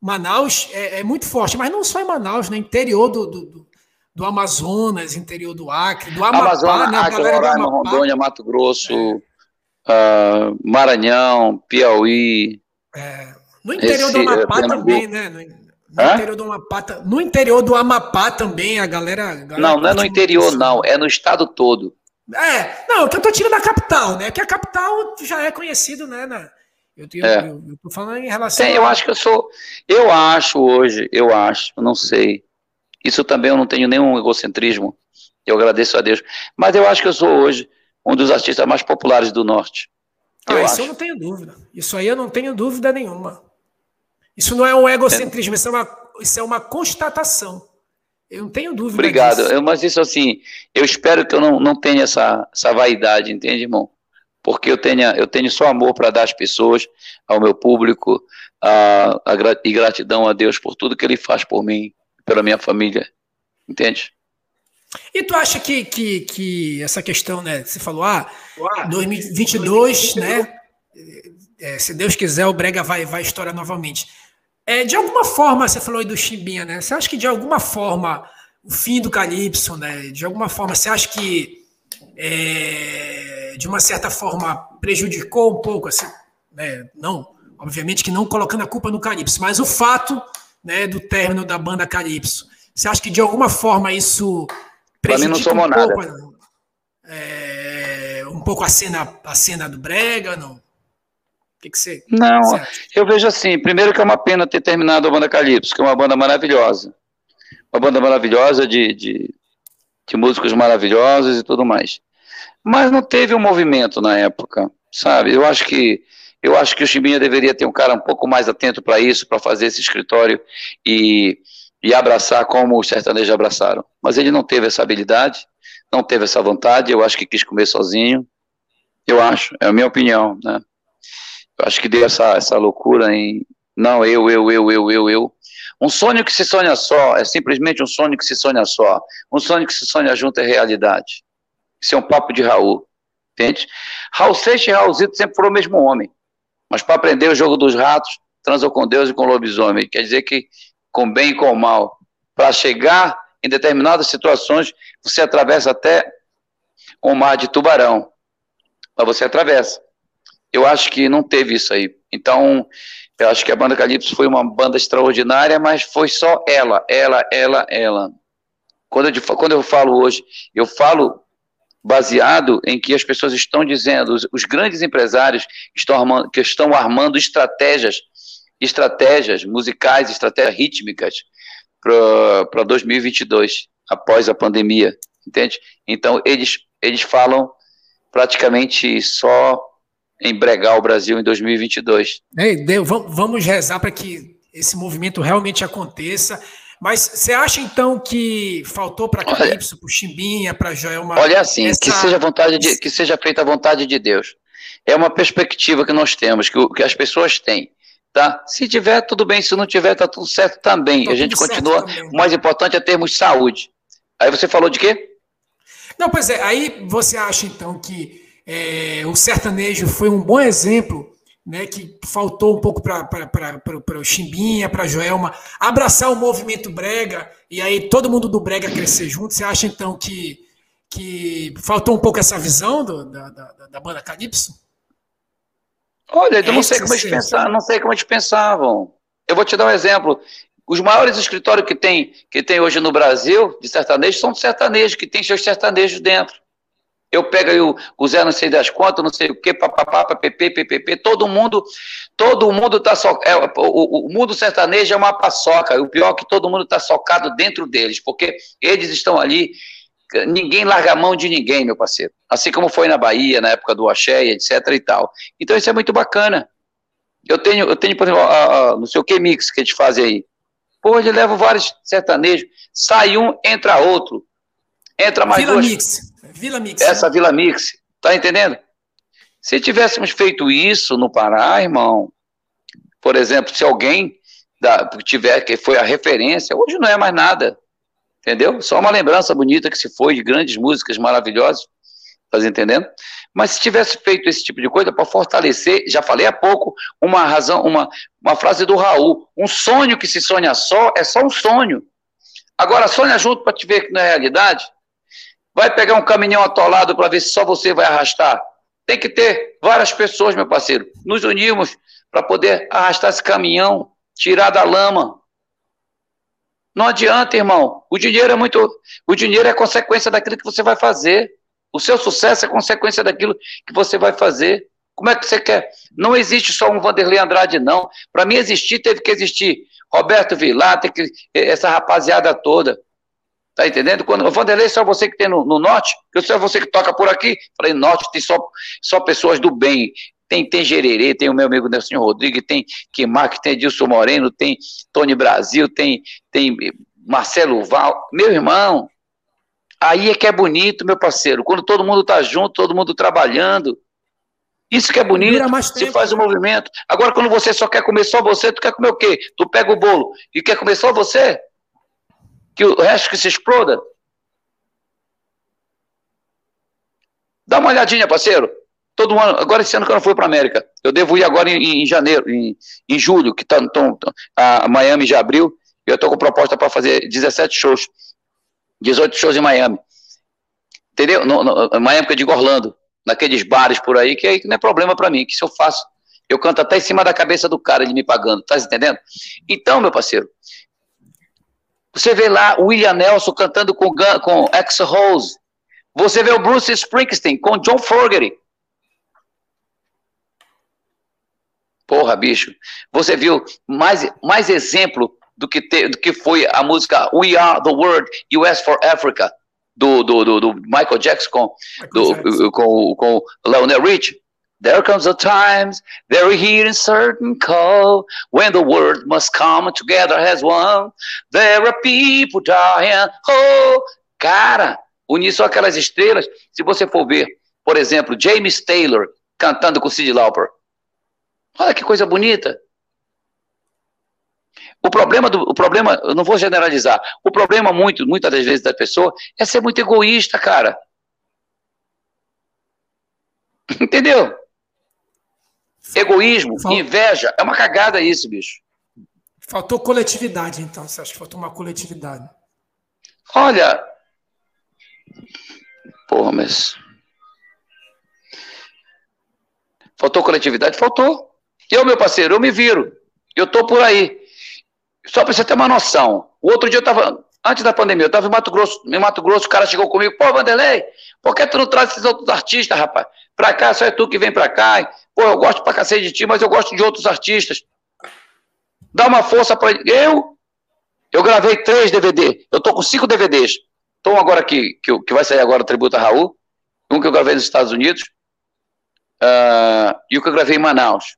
Manaus é, é, muito forte, mas não só em Manaus, né? interior do, do, do, Amazonas, interior do Acre, do Amapá, Amazonas, né? Acre, Roraima, Rondônia, Mato Grosso, é. uh, Maranhão, Piauí. É. No interior Esse, do Amapá é, também, né? No, no interior do Amapá, no interior do Amapá também, a galera. A galera não, não é no interior, não, é no estado todo. É, não, que eu tô tirando da capital, né? Que a capital já é conhecido, né? Na, eu, eu, é. eu, eu, tô falando em relação. Tem, a... eu acho que eu sou. Eu acho hoje, eu acho, eu não sei. Isso também eu não tenho nenhum egocentrismo. Eu agradeço a Deus. Mas eu acho que eu sou hoje um dos artistas mais populares do Norte. Ah, isso acho. eu não tenho dúvida. Isso aí eu não tenho dúvida nenhuma. Isso não é um egocentrismo, isso é uma, isso é uma constatação. Eu não tenho dúvida Obrigado. disso. mas isso assim, eu espero que eu não, não tenha essa, essa vaidade, entende, irmão? Porque eu, tenha, eu tenho só amor para dar às pessoas, ao meu público, a, a, e gratidão a Deus por tudo que Ele faz por mim, pela minha família. Entende? E tu acha que, que, que essa questão, né? Você falou, ah, 2022, né? É, se Deus quiser, o Brega vai, vai estourar novamente. É, de alguma forma, você falou aí do Chimbinha, né? Você acha que de alguma forma o fim do Calypso, né? De alguma forma, você acha que é, de uma certa forma prejudicou um pouco, assim, né? Não, obviamente que não colocando a culpa no Calypso, mas o fato né, do término da banda Calypso. Você acha que de alguma forma isso prejudica um pouco, é, um pouco a cena, a cena do Brega, não? Que, que você. Não, você eu vejo assim: primeiro que é uma pena ter terminado a banda Calypso, que é uma banda maravilhosa. Uma banda maravilhosa de, de, de músicos maravilhosos e tudo mais. Mas não teve um movimento na época, sabe? Eu acho que eu acho que o Chimbinha deveria ter um cara um pouco mais atento para isso, para fazer esse escritório e, e abraçar como os sertanejos abraçaram. Mas ele não teve essa habilidade, não teve essa vontade, eu acho que quis comer sozinho. Eu acho, é a minha opinião, né? Acho que deu essa, essa loucura em. Não, eu, eu, eu, eu, eu, eu. Um sonho que se sonha só é simplesmente um sonho que se sonha só. Um sonho que se sonha junto é realidade. Isso é um papo de Raul. Entende? Raul Seixas e Raulzito sempre foram o mesmo homem. Mas para aprender o jogo dos ratos, transou com Deus e com o lobisomem. Quer dizer que com bem e com mal. Para chegar em determinadas situações, você atravessa até um mar de tubarão. Mas você atravessa. Eu acho que não teve isso aí. Então, eu acho que a banda Calypso foi uma banda extraordinária, mas foi só ela, ela, ela, ela. Quando eu, quando eu falo hoje, eu falo baseado em que as pessoas estão dizendo, os, os grandes empresários estão armando, que estão armando estratégias, estratégias musicais, estratégias rítmicas para 2022, após a pandemia, entende? Então, eles, eles falam praticamente só em bregar o Brasil em 2022. Ei, Deus, vamos rezar para que esse movimento realmente aconteça. Mas você acha então que faltou para Calypso, para Chimbinha, para Joelma? Olha assim, essa... que seja vontade de, que seja feita a vontade de Deus. É uma perspectiva que nós temos, que, que as pessoas têm. Tá? Se tiver, tudo bem. Se não tiver, tá tudo certo também. Tá a gente continua. O mais importante é termos saúde. Aí você falou de quê? Não, pois é. Aí você acha então que é, o sertanejo foi um bom exemplo né, que faltou um pouco para o Chimbinha, para a Joelma, abraçar o movimento brega e aí todo mundo do brega crescer junto. Você acha então que, que faltou um pouco essa visão do, da, da, da, banda Calypso? Olha, eu é não sei como eles pensavam, não sei como eles pensavam. Eu vou te dar um exemplo. Os maiores escritórios que tem, que tem hoje no Brasil de sertanejo são sertanejos, que tem seus sertanejos dentro eu pego aí o, o Zé não sei das contas, não sei o que, papapá, ppp, ppp, todo mundo, todo mundo tá só, é, o, o, mundo sertanejo é uma paçoca, o pior é que todo mundo está socado dentro deles, porque eles estão ali, ninguém larga a mão de ninguém, meu parceiro, assim como foi na Bahia, na época do Axé, etc e tal, então isso é muito bacana, eu tenho, eu tenho por exemplo, a, a, não sei o que mix que a gente faz aí, pô, ele leva vários sertanejos, sai um, entra outro, entra mais Vila duas... Mix. Vila Mix. Essa Vila Mix, tá entendendo? Se tivéssemos feito isso no Pará, irmão, por exemplo, se alguém da, tiver que foi a referência, hoje não é mais nada, entendeu? Só uma lembrança bonita que se foi de grandes músicas maravilhosas, tá entendendo? Mas se tivesse feito esse tipo de coisa para fortalecer, já falei há pouco, uma razão, uma, uma frase do Raul, um sonho que se sonha só é só um sonho. Agora sonha junto para te ver que não é realidade. Vai pegar um caminhão atolado para ver se só você vai arrastar. Tem que ter várias pessoas, meu parceiro. Nos unimos para poder arrastar esse caminhão, tirar da lama. Não adianta, irmão. O dinheiro é muito. O dinheiro é consequência daquilo que você vai fazer. O seu sucesso é consequência daquilo que você vai fazer. Como é que você quer? Não existe só um Vanderlei Andrade, não. Para mim existir, teve que existir Roberto Vilar, tem que, essa rapaziada toda. Tá entendendo? Quando o Vanderlei, só você que tem no, no norte, eu só você que toca por aqui. Falei, norte tem só, só pessoas do bem. Tem, tem Gererê, tem o meu amigo Nelson Rodrigues, tem Kimak, tem Edilson Moreno, tem Tony Brasil, tem, tem Marcelo Val. Meu irmão, aí é que é bonito, meu parceiro. Quando todo mundo tá junto, todo mundo trabalhando. Isso que é bonito, se faz o um movimento. Agora, quando você só quer comer só você, tu quer comer o quê? Tu pega o bolo e quer comer só você? Que o resto que se exploda. Dá uma olhadinha, parceiro. Todo ano, agora esse ano que eu não fui para América, eu devo ir agora em, em janeiro, em, em, julho, que tá, tão, a Miami já abriu, eu estou com proposta para fazer 17 shows, 18 shows em Miami. Entendeu? No, no, Miami que eu digo Orlando, naqueles bares por aí, que aí não é problema para mim, que se eu faço, eu canto até em cima da cabeça do cara, ele me pagando, tá entendendo? Então, meu parceiro, você vê lá o William Nelson cantando com, com X Rose. Você vê o Bruce Springsteen com John Fogerty. Porra, bicho. Você viu mais, mais exemplo do que, te, do que foi a música We Are the World, US for Africa, do, do, do, do Michael Jackson com, Michael do, Jackson. com, com Lionel Rich. There comes a times very heat and certain cold when the world must come together as one. There are people dying. Oh, cara, unir só aquelas estrelas. Se você for ver por exemplo, James Taylor cantando com Sid Lauper. Olha que coisa bonita. O problema, do, o problema, eu não vou generalizar, o problema muito, muitas das vezes da pessoa é ser muito egoísta, cara. Entendeu? Egoísmo, Fal... inveja, é uma cagada isso, bicho. Faltou coletividade, então. Você acha que faltou uma coletividade? Olha. Porra, mas. Faltou coletividade? Faltou. Eu, meu parceiro, eu me viro. Eu tô por aí. Só para você ter uma noção. O outro dia eu tava, antes da pandemia, eu tava em Mato Grosso, em Mato Grosso, o cara chegou comigo, pô, Vanderlei, por que tu não traz esses outros artistas, rapaz? Pra cá, só é tu que vem pra cá. Pô, eu gosto pra cacete de ti, mas eu gosto de outros artistas. Dá uma força para eu. Eu gravei três DVD. Eu tô com cinco DVDs. Então agora aqui, que, que vai sair agora o Tributo a Raul, um que eu gravei nos Estados Unidos, uh, e o que eu gravei em Manaus.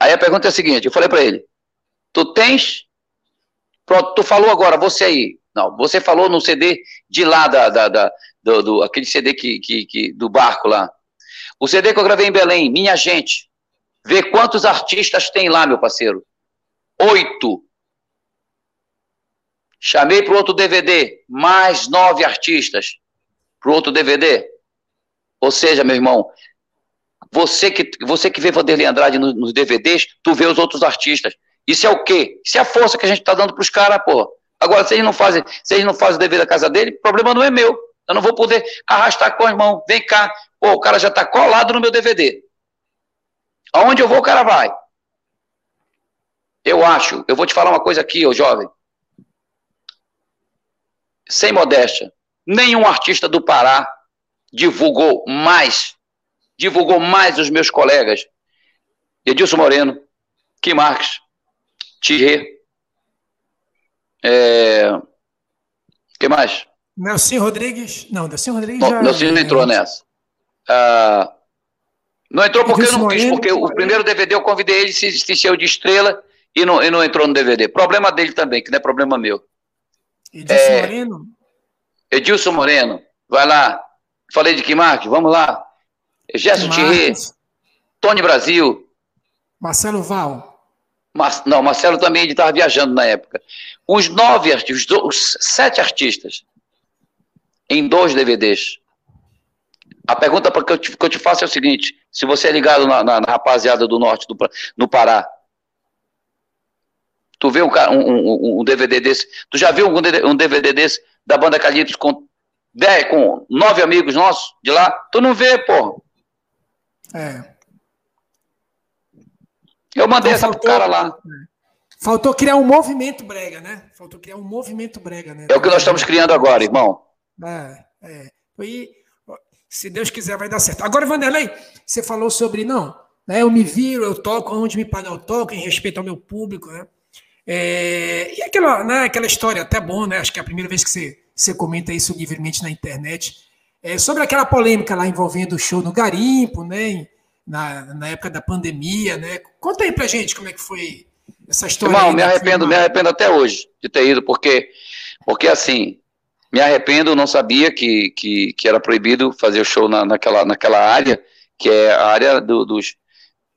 Aí a pergunta é a seguinte, eu falei para ele, tu tens, pronto, tu falou agora, você aí, não, você falou no CD de lá, da, da, da do, do, aquele CD que, que, que, do barco lá, o CD que eu gravei em Belém, Minha Gente, vê quantos artistas tem lá, meu parceiro, oito, Chamei para outro DVD, mais nove artistas para outro DVD. Ou seja, meu irmão, você que, você que vê Vanderlei Andrade nos, nos DVDs, tu vê os outros artistas. Isso é o quê? Isso é a força que a gente está dando para os caras, pô. Agora, se eles não fazem, se eles não fazem o dever da casa dele, o problema não é meu. Eu não vou poder arrastar com as mãos. Vem cá, pô, o cara já está colado no meu DVD. Aonde eu vou, o cara vai. Eu acho, eu vou te falar uma coisa aqui, ô jovem sem modéstia, nenhum artista do Pará divulgou mais, divulgou mais os meus colegas. Edilson Moreno, Kim Marques, Thierry, é... que mais? Nelson Rodrigues, não, Nelson Rodrigues Bom, já... Nelson não entrou nessa. Ah, não entrou porque eu não quis, porque o primeiro DVD eu convidei ele, se, encheu de estrela e não, e não entrou no DVD. Problema dele também, que não é problema meu. Edilson é, Moreno? Edilson Moreno, vai lá. Falei de Kimark, vamos lá. Gerson Thierry, Tony Brasil. Marcelo Val. Mar, não, Marcelo também estava viajando na época. Os nove artistas, os sete artistas, em dois DVDs. A pergunta que eu, te, que eu te faço é o seguinte: se você é ligado na, na, na rapaziada do norte do, no Pará, Tu vê um, um, um, DVD desse? Tu já viu um DVD desse da banda Calipso com dez, com nove amigos nossos de lá? Tu não vê, porra. É. Eu mandei então, essa faltou, pro cara lá. Faltou criar um movimento brega, né? Faltou criar um movimento brega, né? É o que nós estamos criando agora, irmão. É, é. E, se Deus quiser, vai dar certo. Agora, Vanderlei, você falou sobre, não, né, eu me viro, eu toco, onde me pagar eu toco, em respeito ao meu público, né? É, e aquela, né, aquela história, até bom, né? Acho que é a primeira vez que você, você comenta isso livremente na internet. É, sobre aquela polêmica lá envolvendo o show no Garimpo, né? Na, na época da pandemia, né? Conta aí pra gente como é que foi essa história. Irmão, me arrependo, me arrependo até hoje de ter ido, porque, porque assim, me arrependo, não sabia que, que, que era proibido fazer o show na, naquela, naquela área, que é a área do, dos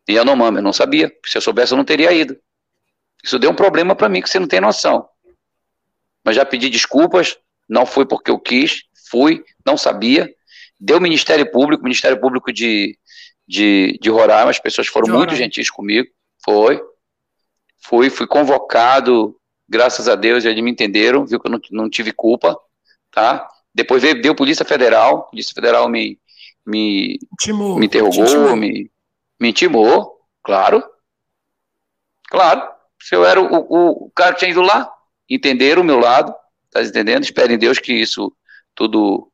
Yanomami, eu não sabia. Se eu soubesse, eu não teria ido. Isso deu um problema para mim que você não tem noção. Mas já pedi desculpas, não fui porque eu quis, fui, não sabia. Deu Ministério Público, Ministério Público de, de, de Roraima, as pessoas foram muito gentis comigo. Foi. Fui, fui convocado, graças a Deus, eles me entenderam, viu que eu não, não tive culpa, tá? Depois veio, deu Polícia Federal, Polícia Federal me, me, intimou, me interrogou, me, me intimou, claro, claro. Se eu era o, o, o cara que tinha ido lá, entenderam o meu lado, tá entendendo? Espero em Deus que isso tudo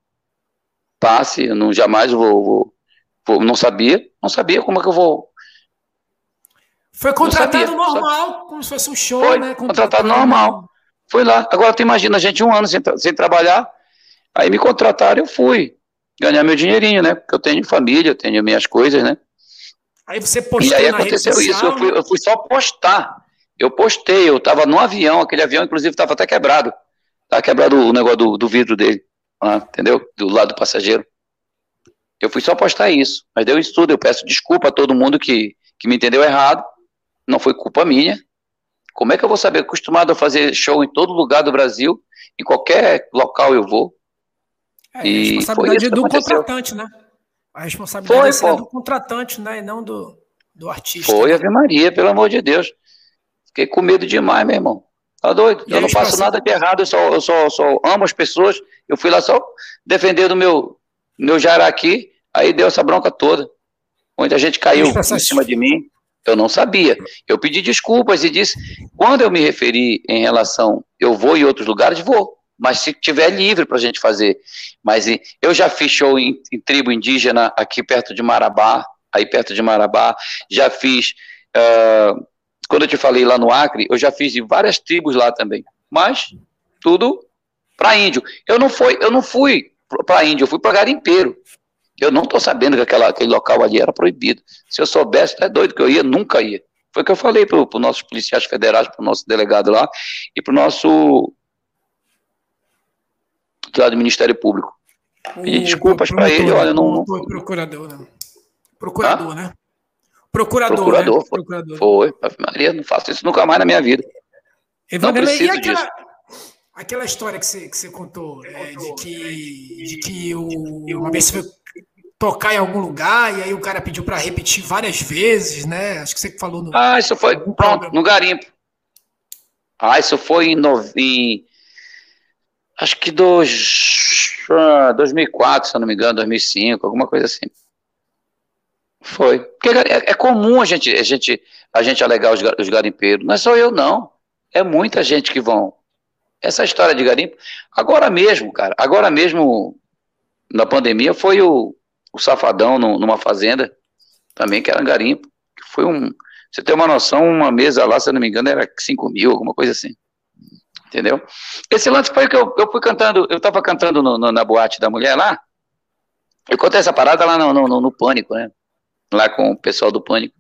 passe, eu não jamais vou, vou, vou, não sabia, não sabia como é que eu vou. Foi contratado sabia, normal, só... como se fosse um show, Foi, né? Contratado normal. Foi lá. Agora tu imagina, a gente um ano sem, sem trabalhar, aí me contrataram, eu fui ganhar meu dinheirinho, né? Porque eu tenho família, eu tenho minhas coisas, né? Aí você postou E aí aconteceu social, isso, eu fui, eu fui, só postar. Eu postei, eu estava no avião, aquele avião, inclusive, estava até quebrado. Estava quebrado o negócio do, do vidro dele, lá, entendeu? Do lado do passageiro. Eu fui só postar isso, mas deu estudo. Eu peço desculpa a todo mundo que, que me entendeu errado. Não foi culpa minha. Como é que eu vou saber? Acostumado a fazer show em todo lugar do Brasil, em qualquer local eu vou. É, a responsabilidade é do contratante, né? A responsabilidade foi, é do contratante, né? E não do, do artista. Foi, Ave Maria, pelo amor de Deus. Fiquei com medo demais, meu irmão. Tá doido? E eu não faço nada de errado, eu só, eu só, só amo as pessoas. Eu fui lá só defender do meu, meu jaraqui, aí deu essa bronca toda. Muita gente caiu em cima de mim. Eu não sabia. Eu pedi desculpas e disse: quando eu me referi em relação, eu vou em outros lugares, vou. Mas se tiver livre para a gente fazer. Mas eu já fiz show em, em, tribo indígena aqui perto de Marabá, aí perto de Marabá. Já fiz. Uh, quando eu te falei lá no Acre, eu já fiz em várias tribos lá também. Mas tudo para índio. Eu não fui, eu não fui para índio, eu fui para garimpeiro. Eu não estou sabendo que aquela, aquele local ali era proibido. Se eu soubesse, é doido que eu ia, nunca ia. Foi o que eu falei para os nossos policiais federais, para o nosso delegado lá e para o nosso lá do Ministério Público. Pedi desculpas para ele, olha, não. Foi procurador, né? Procurador, né? Procurador. Procurador, né? foi. Procurador. Foi, Maria, não faço isso nunca mais na minha vida. Evangelho, não preciso e aquela, disso. Aquela história que você, que você contou, é, de que, de que o, uma vez você foi tocar em algum lugar e aí o cara pediu para repetir várias vezes, né? Acho que você falou no. Ah, isso foi. No pronto, no garimpo. Ah, isso foi em, no, em acho que dos, 2004, se eu não me engano, 2005, alguma coisa assim. Foi. Porque é, é comum a gente, a gente, a gente alegar os, os garimpeiros. Não é só eu, não. É muita gente que vão. Essa história de garimpo. Agora mesmo, cara, agora mesmo, na pandemia, foi o, o Safadão no, numa fazenda, também que era um garimpo. Foi um. Você tem uma noção, uma mesa lá, se eu não me engano, era 5 mil, alguma coisa assim. Entendeu? Esse lance foi que eu, eu fui cantando, eu tava cantando no, no, na boate da mulher lá. Eu contei essa parada lá no, no, no Pânico, né? Lá com o pessoal do Pânico.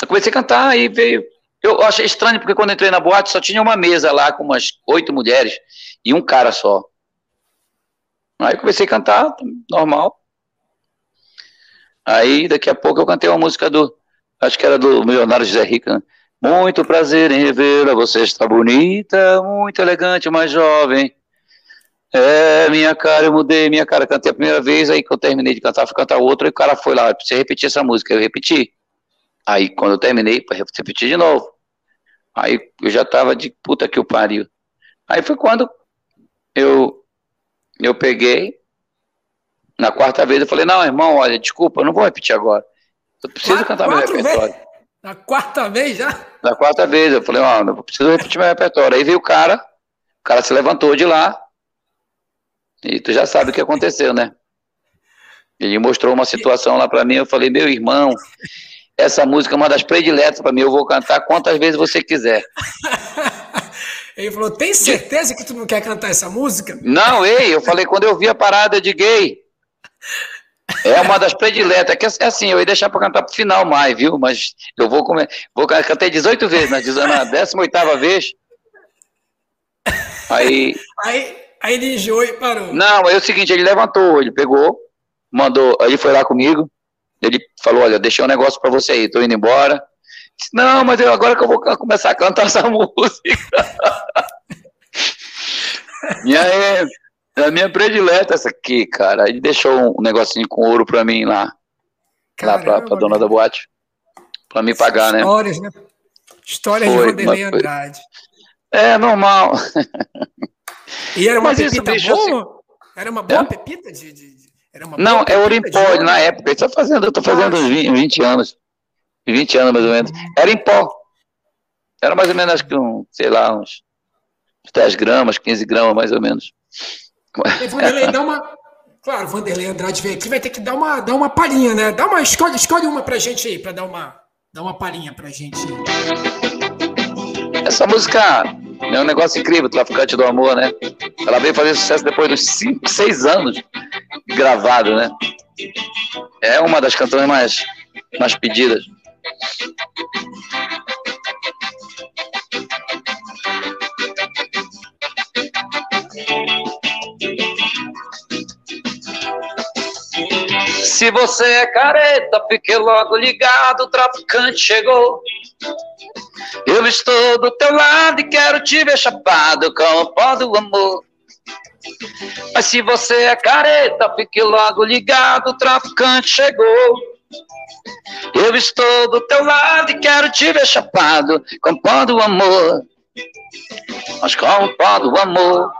Eu comecei a cantar, aí veio. Eu achei estranho, porque quando entrei na boate só tinha uma mesa lá com umas oito mulheres e um cara só. Aí comecei a cantar, normal. Aí daqui a pouco eu cantei uma música do. Acho que era do Milionário José Rica. Né? Muito prazer em revê-la, você está bonita, muito elegante, mais jovem. É, minha cara, eu mudei minha cara, cantei a primeira vez, aí que eu terminei de cantar, fui cantar outra, e o cara foi lá, você repetir essa música, eu repeti. Aí quando eu terminei, repetir de novo. Aí eu já tava de puta que o pariu. Aí foi quando eu, eu peguei, na quarta vez eu falei, não, irmão, olha, desculpa, eu não vou repetir agora. Eu preciso cantar meu repertório. Vezes? Na quarta vez já? Na quarta vez, eu falei, ó, não preciso repetir meu repertório. Aí veio o cara, o cara se levantou de lá, e tu já sabe o que aconteceu, né? Ele mostrou uma situação lá para mim, eu falei, meu irmão, essa música é uma das prediletas para mim, eu vou cantar quantas vezes você quiser. Ele falou, tem certeza que tu não quer cantar essa música? Não, ei, eu falei, quando eu vi a parada de gay, é uma das prediletas, que é assim, eu ia deixar para cantar pro final mais, viu? Mas eu vou comer. Vou cantar 18 vezes, na, na 18 vez. Aí. Aí, aí ele enjoou e parou. Não, aí é o seguinte, ele levantou, ele pegou, mandou, ele foi lá comigo, ele falou: Olha, deixei um negócio para você aí, tô indo embora. Disse, Não, mas eu, agora que eu vou começar a cantar essa música. e aí, é a minha predileta essa aqui, cara. Ele deixou um negocinho com ouro pra mim lá. Caramba, lá pra, pra dona da boate. Pra me pagar, né? Histórias, né? Histórias Foi, de Vanderlei Andrade. É, normal. E era uma mas pepita isso, boa? Assim... Era uma boa é? pepita de, de, Não, é ouro em pó, na época. Eu tô fazendo, eu tô fazendo uns 20, 20 anos. 20 anos, mais ou menos. Era em pó. Era mais ou menos, acho que um, sei lá, uns 10 gramas, 15 gramas, mais ou menos. Vanderlei, dá uma. Claro, Vanderlei Andrade veio aqui, vai ter que dar uma, dar uma palhinha, né? Dá uma, escolhe, escolhe uma pra gente aí, pra dar uma, dar uma palhinha pra gente. Essa música é um negócio incrível, Traficante do Amor, né? Ela veio fazer sucesso depois dos 5, 6 anos gravado, né? É uma das canções mais, mais pedidas. se você é careta, fique logo ligado, o traficante chegou. Eu estou do teu lado e quero te ver chapado com o pó do amor. Mas se você é careta, fique logo ligado, o traficante chegou. Eu estou do teu lado e quero te ver chapado com pó do amor. Mas com o pó do amor,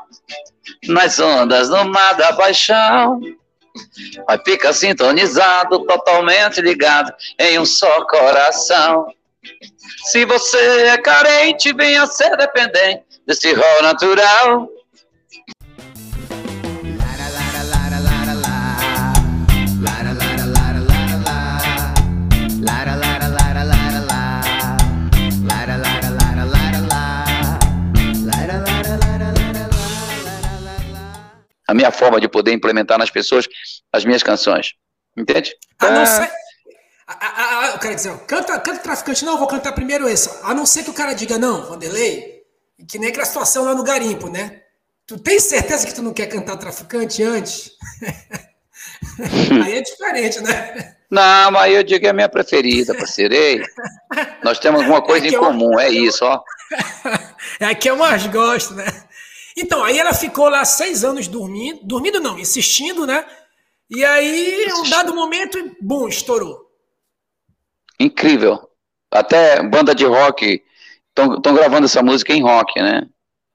nas ondas do mar da paixão. Mas fica sintonizado, totalmente ligado em um só coração. Se você é carente, venha ser dependente desse rol natural. A minha forma de poder implementar nas pessoas as minhas canções. Entende? A não é. ser. A, a, a, quero dizer, canta, canta traficante, não, vou cantar primeiro esse. A não ser que o cara diga, não, Vanderlei, que nem aquela situação lá no garimpo, né? Tu tem certeza que tu não quer cantar traficante antes? aí é diferente, né? Não, mas eu digo que é a minha preferida, parceirei. Nós temos alguma coisa é em comum, é isso, ó. É a que eu mais gosto, né? Então, aí ela ficou lá seis anos dormindo, dormindo não, insistindo, né? E aí, um dado momento, bum, estourou. Incrível. Até banda de rock estão gravando essa música em rock, né?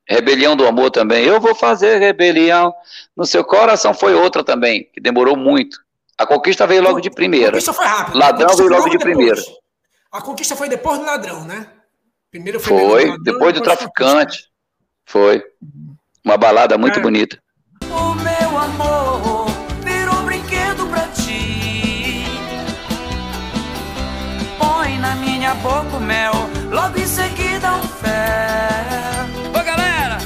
Rebelião do Amor também. Eu vou fazer rebelião. No seu coração foi outra também, que demorou muito. A conquista veio logo de primeira. A conquista foi rápida. Ladrão veio logo, logo de depois. primeira. A conquista foi depois do ladrão, né? Primeiro foi, foi ladrão, depois do traficante. Foi. Uma balada muito é. bonita. O meu amor virou brinquedo pra ti. Põe na minha boca o mel, logo em seguida um fé. Ô galera!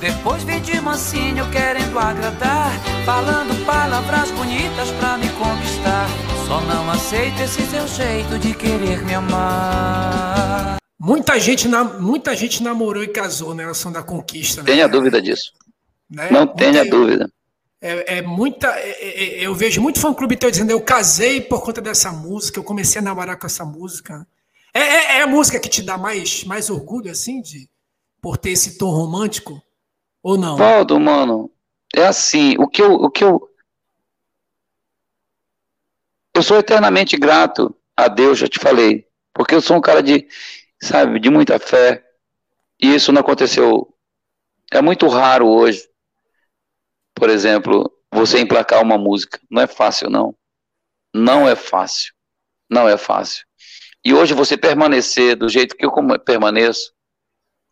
Depois vem de mansinho querendo agradar, falando palavras bonitas pra me conquistar. Só não aceito esse seu jeito de querer me amar. Muita gente, muita gente namorou e casou na relação da conquista. Né? Tenha dúvida disso. Né? Não tenha dúvida. É, é muita. É, é, é, eu vejo muito fã clube teu dizendo: eu casei por conta dessa música, eu comecei a namorar com essa música. É, é, é, a música que te dá mais, mais orgulho, assim, de por ter esse tom romântico? Ou não? Valdo, mano, é assim. O que eu. O que eu, eu sou eternamente grato a Deus, já te falei. Porque eu sou um cara de sabe, de muita fé. E isso não aconteceu. É muito raro hoje, por exemplo, você emplacar uma música. Não é fácil, não. Não é fácil. Não é fácil. E hoje você permanecer do jeito que eu permaneço,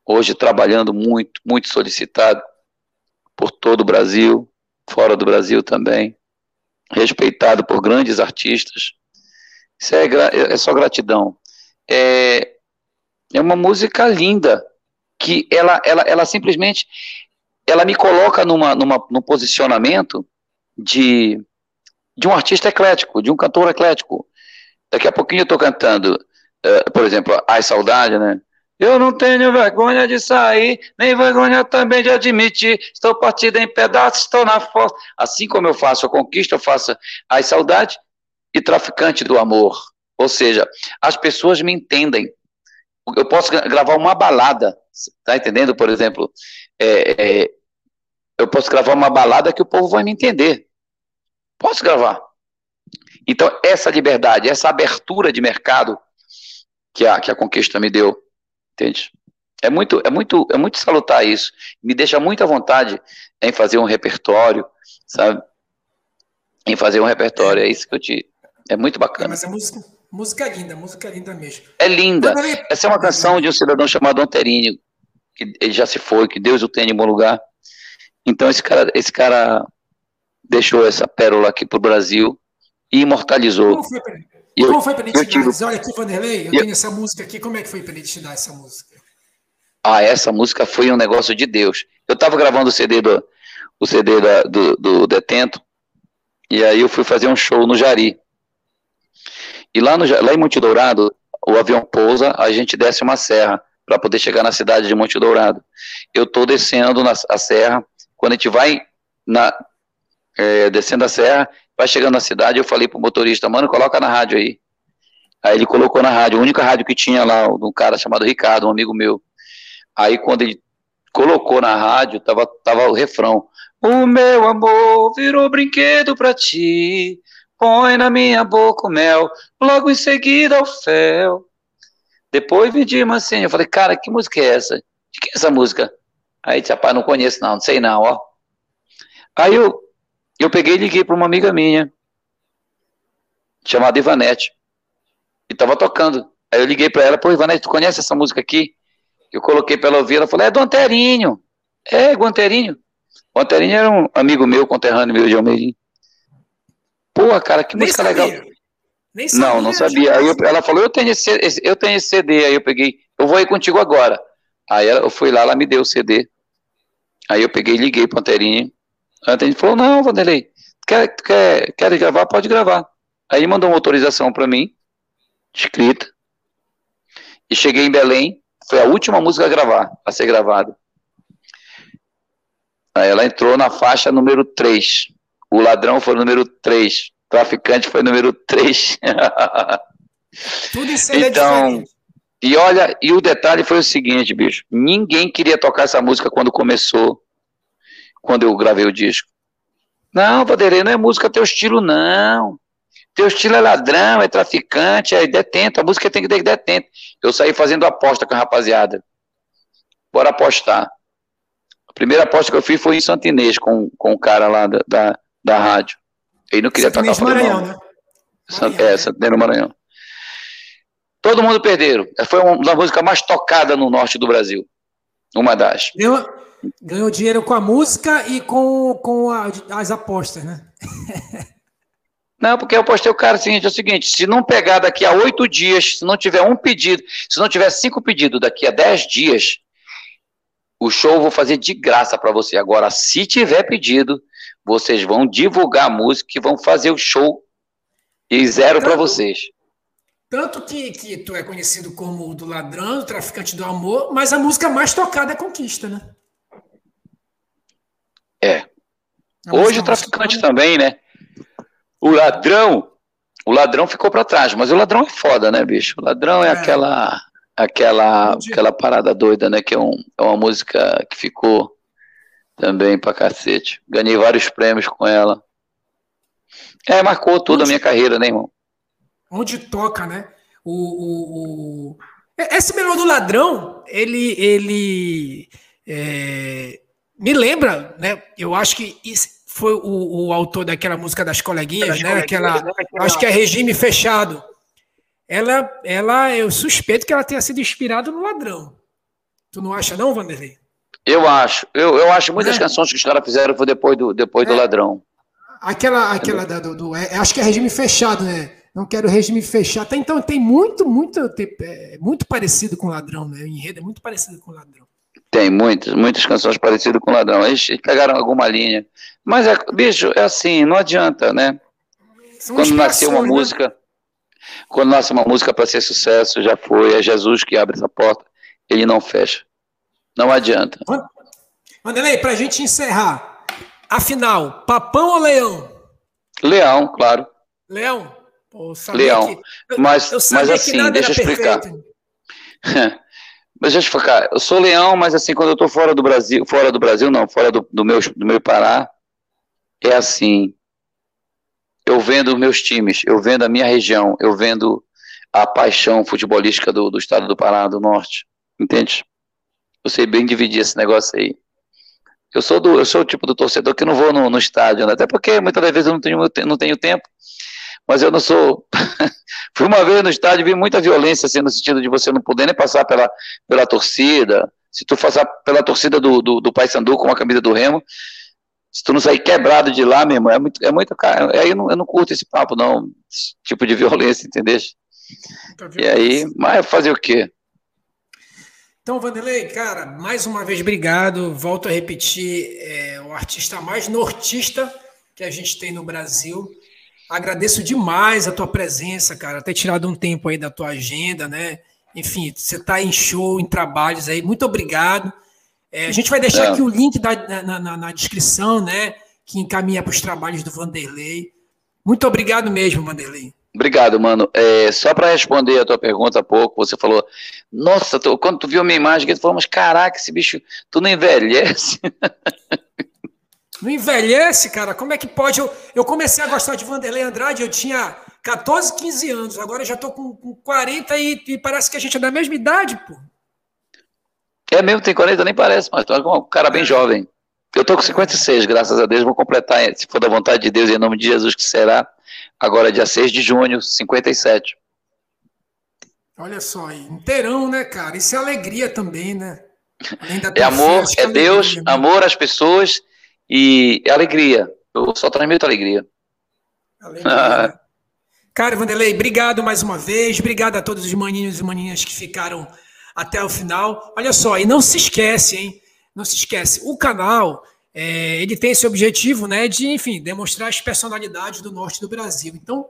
hoje trabalhando muito, muito solicitado por todo o Brasil, fora do Brasil também, respeitado por grandes artistas. Isso é, é só gratidão. É, é uma música linda, que ela, ela, ela simplesmente ela me coloca numa, numa, num posicionamento de, de um artista eclético, de um cantor eclético. Daqui a pouquinho eu estou cantando, uh, por exemplo, Ai Saudade, né? Eu não tenho vergonha de sair, nem vergonha também de admitir. Estou partido em pedaços, estou na força. Assim como eu faço a conquista, eu faço Ai Saudade e Traficante do Amor. Ou seja, as pessoas me entendem eu posso gravar uma balada, tá entendendo? Por exemplo, é, é, eu posso gravar uma balada que o povo vai me entender. Posso gravar. Então, essa liberdade, essa abertura de mercado que a, que a conquista me deu, entende? É muito, é muito, é muito salutar isso. Me deixa muita vontade em fazer um repertório, sabe? Em fazer um repertório. É isso que eu te. É muito bacana. Mas a música, Música linda, música linda mesmo. É linda. Essa é uma canção de um cidadão chamado Anterinho, que ele já se foi, que Deus o tenha em bom lugar. Então esse cara, esse cara deixou essa pérola aqui pro Brasil e imortalizou. Como foi para ele? Como foi para ele te tive... dar? Olha aqui, Vanderlei, eu, eu tenho essa música aqui, como é que foi para ele te dar essa música? Ah, essa música foi um negócio de Deus. Eu estava gravando o CD do, o CD da, do, do Detento, e aí eu fui fazer um show no Jari. E lá, no, lá em Monte Dourado, o avião pousa, a gente desce uma serra para poder chegar na cidade de Monte Dourado. Eu estou descendo na, a serra, quando a gente vai na, é, descendo a serra, vai chegando na cidade, eu falei pro motorista, mano, coloca na rádio aí. Aí ele colocou na rádio, a única rádio que tinha lá, um cara chamado Ricardo, um amigo meu. Aí quando ele colocou na rádio, tava, tava o refrão. O meu amor virou brinquedo pra ti, põe na minha boca o mel, logo em seguida o fel. Depois vi de assim, eu falei, cara, que música é essa? De que é essa música? Aí disse, rapaz, não conheço não, não sei não, ó. Aí eu, eu peguei e liguei para uma amiga minha, chamada Ivanete, e tava tocando. Aí eu liguei para ela, pô, Ivanete, tu conhece essa música aqui? Eu coloquei para ela ouvir, ela falou, é do Anterinho. É, Guanterinho. O Anterinho era um amigo meu, conterrâneo meu de Almeirim. Pô, cara, que Nem música sabia. legal. Nem sabia, não, não sabia. Aí eu, ela falou, eu tenho, esse, eu tenho esse CD. Aí eu peguei, eu vou ir contigo agora. Aí eu fui lá, ela me deu o CD. Aí eu peguei liguei pro Anterinho. A Anterinho falou, não, Vanderlei, quer, quer, quer gravar? Pode gravar. Aí mandou uma autorização para mim, escrita. E cheguei em Belém, foi a última música a gravar, a ser gravada. Aí ela entrou na faixa número 3. O ladrão foi o número 3 traficante foi número 3. Tudo isso é então, diferente. E olha, e o detalhe foi o seguinte, bicho. Ninguém queria tocar essa música quando começou, quando eu gravei o disco. Não, Vanderlei, não é música teu estilo, não. Teu estilo é ladrão, é traficante, é detento. A música tem que ter detento. Eu saí fazendo aposta com a rapaziada. Bora apostar. A primeira aposta que eu fiz foi em Santinês, com, com o cara lá da, da, da rádio. Ele não queria tocar Maranhão, né? Maranhão, é, Santinês no Maranhão. Todo mundo perderam. Foi uma das músicas mais tocadas no norte do Brasil. Uma das. Ganhou, ganhou dinheiro com a música e com, com a, as apostas, né? Não, porque eu postei o cara seguinte, é o seguinte, se não pegar daqui a oito dias, se não tiver um pedido, se não tiver cinco pedidos daqui a dez dias, o show eu vou fazer de graça para você. Agora, se tiver pedido, vocês vão divulgar a música e vão fazer o show e zero para vocês. Tanto que, que tu é conhecido como o do ladrão, o traficante do amor, mas a música mais tocada é Conquista, né? É. A Hoje o traficante também, né? O ladrão, o ladrão ficou para trás, mas o ladrão é foda, né, bicho? O ladrão é, é. aquela aquela aquela parada doida, né, que é, um, é uma música que ficou também pra cacete. Ganhei vários prêmios com ela. É, marcou toda a minha carreira, né, irmão? Onde toca, né? O, o, o... Esse melhor do ladrão, ele, ele é... me lembra, né? Eu acho que foi o, o, autor daquela música das coleguinhas, né? Aquela, né? acho que é regime fechado. Ela, ela, eu suspeito que ela tenha sido inspirada no ladrão. Tu não acha, não, Vanderlei? Eu acho. Eu, eu acho muitas é. canções que os caras fizeram foi depois do, depois é. do Ladrão. Aquela, aquela da, do, do é, acho que é regime fechado, né? Não quero regime fechado. Até então tem muito, muito, tem, é, muito parecido com ladrão, né? O enredo é muito parecido com ladrão. Tem muitas, muitas canções parecidas com ladrão. Eles, eles pegaram alguma linha. Mas, é, bicho, é assim, não adianta, né? São quando nasceu uma né? música, quando nasce uma música para ser sucesso, já foi, é Jesus que abre essa porta, ele não fecha. Não adianta. Vanderlei, para a gente encerrar, afinal, papão ou leão? Leão, claro. Leão? Pô, leão. Que... Mas, mas assim, deixa eu explicar. mas deixa eu explicar. Eu sou leão, mas assim, quando eu estou fora do Brasil, fora do Brasil não, fora do, do, meu, do meu Pará, é assim. Eu vendo meus times, eu vendo a minha região, eu vendo a paixão futebolística do, do estado do Pará, do Norte. Entende? Eu sei bem dividir esse negócio aí. Eu sou, do, eu sou o tipo do torcedor que não vou no, no estádio, né? até porque muitas das vezes eu não tenho, não tenho tempo, mas eu não sou. Fui uma vez no estádio e vi muita violência, assim, no sentido de você não poder nem passar pela, pela torcida. Se tu passar pela torcida do, do, do Paysandu com a camisa do Remo, se tu não sair quebrado de lá, meu irmão, é muito, é muito cara. Aí eu não, eu não curto esse papo, não, esse tipo de violência, entendeu? E aí, mas fazer o quê? Então, Vanderlei, cara, mais uma vez obrigado. Volto a repetir, é o artista mais nortista que a gente tem no Brasil. Agradeço demais a tua presença, cara, ter tirado um tempo aí da tua agenda, né? Enfim, você está em show, em trabalhos aí. Muito obrigado. É, a gente vai deixar é. aqui o link da, na, na, na, descrição, né? Que encaminha para os trabalhos do Vanderlei. Muito obrigado mesmo, Vanderlei. Obrigado, mano. É, só para responder a tua pergunta há pouco, você falou, nossa, tu, quando tu viu a minha imagem, tu falou, mas caraca, esse bicho, tu não envelhece? Não envelhece, cara? Como é que pode? Eu, eu comecei a gostar de Vanderlei Andrade, eu tinha 14, 15 anos, agora já tô com, com 40 e, e, parece que a gente é da mesma idade, pô. É mesmo, tem 40, nem parece, mas tu é um cara bem jovem. Eu tô com 56, graças a Deus, vou completar, se for da vontade de Deus, em nome de Jesus, que será agora dia 6 de junho, 57. Olha só, inteirão, né, cara? Isso é alegria também, né? é amor, é, é Deus, alegria, né? amor às pessoas e é alegria. Eu só transmito alegria. alegria. Né? cara, Vanderlei, obrigado mais uma vez. Obrigado a todos os maninhos e maninhas que ficaram até o final. Olha só, e não se esquece, hein? Não se esquece, o canal é, ele tem esse objetivo, né, de, enfim, demonstrar as personalidades do norte do Brasil. Então,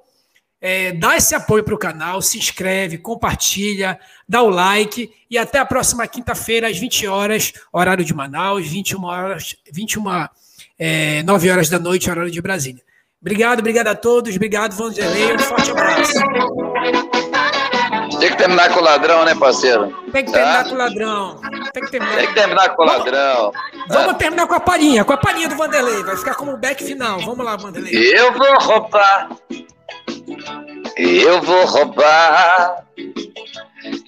é, dá esse apoio para o canal, se inscreve, compartilha, dá o like e até a próxima quinta-feira às 20 horas, horário de Manaus, 21 horas, 21 é, 9 horas da noite, horário de Brasília. Obrigado, obrigado a todos, obrigado, Vanderlei, um forte abraço. Tem que terminar com o ladrão, né, parceiro? Tem que terminar tá? com o ladrão. Tem que terminar, Tem que terminar com o ladrão. Vamos, vamos terminar com a palhinha, com a palhinha do Vanderlei. Vai ficar como o back final. Vamos lá, Vanderlei. Eu vou roubar. Eu vou roubar.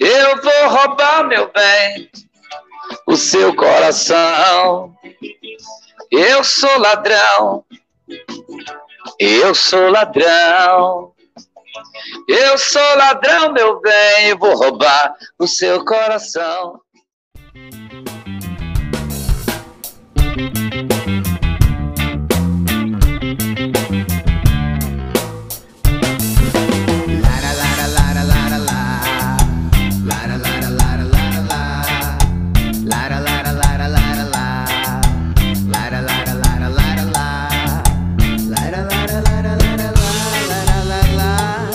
Eu vou roubar, meu bem, o seu coração. Eu sou ladrão. Eu sou ladrão. Eu sou ladrão, meu bem, vou roubar o seu coração.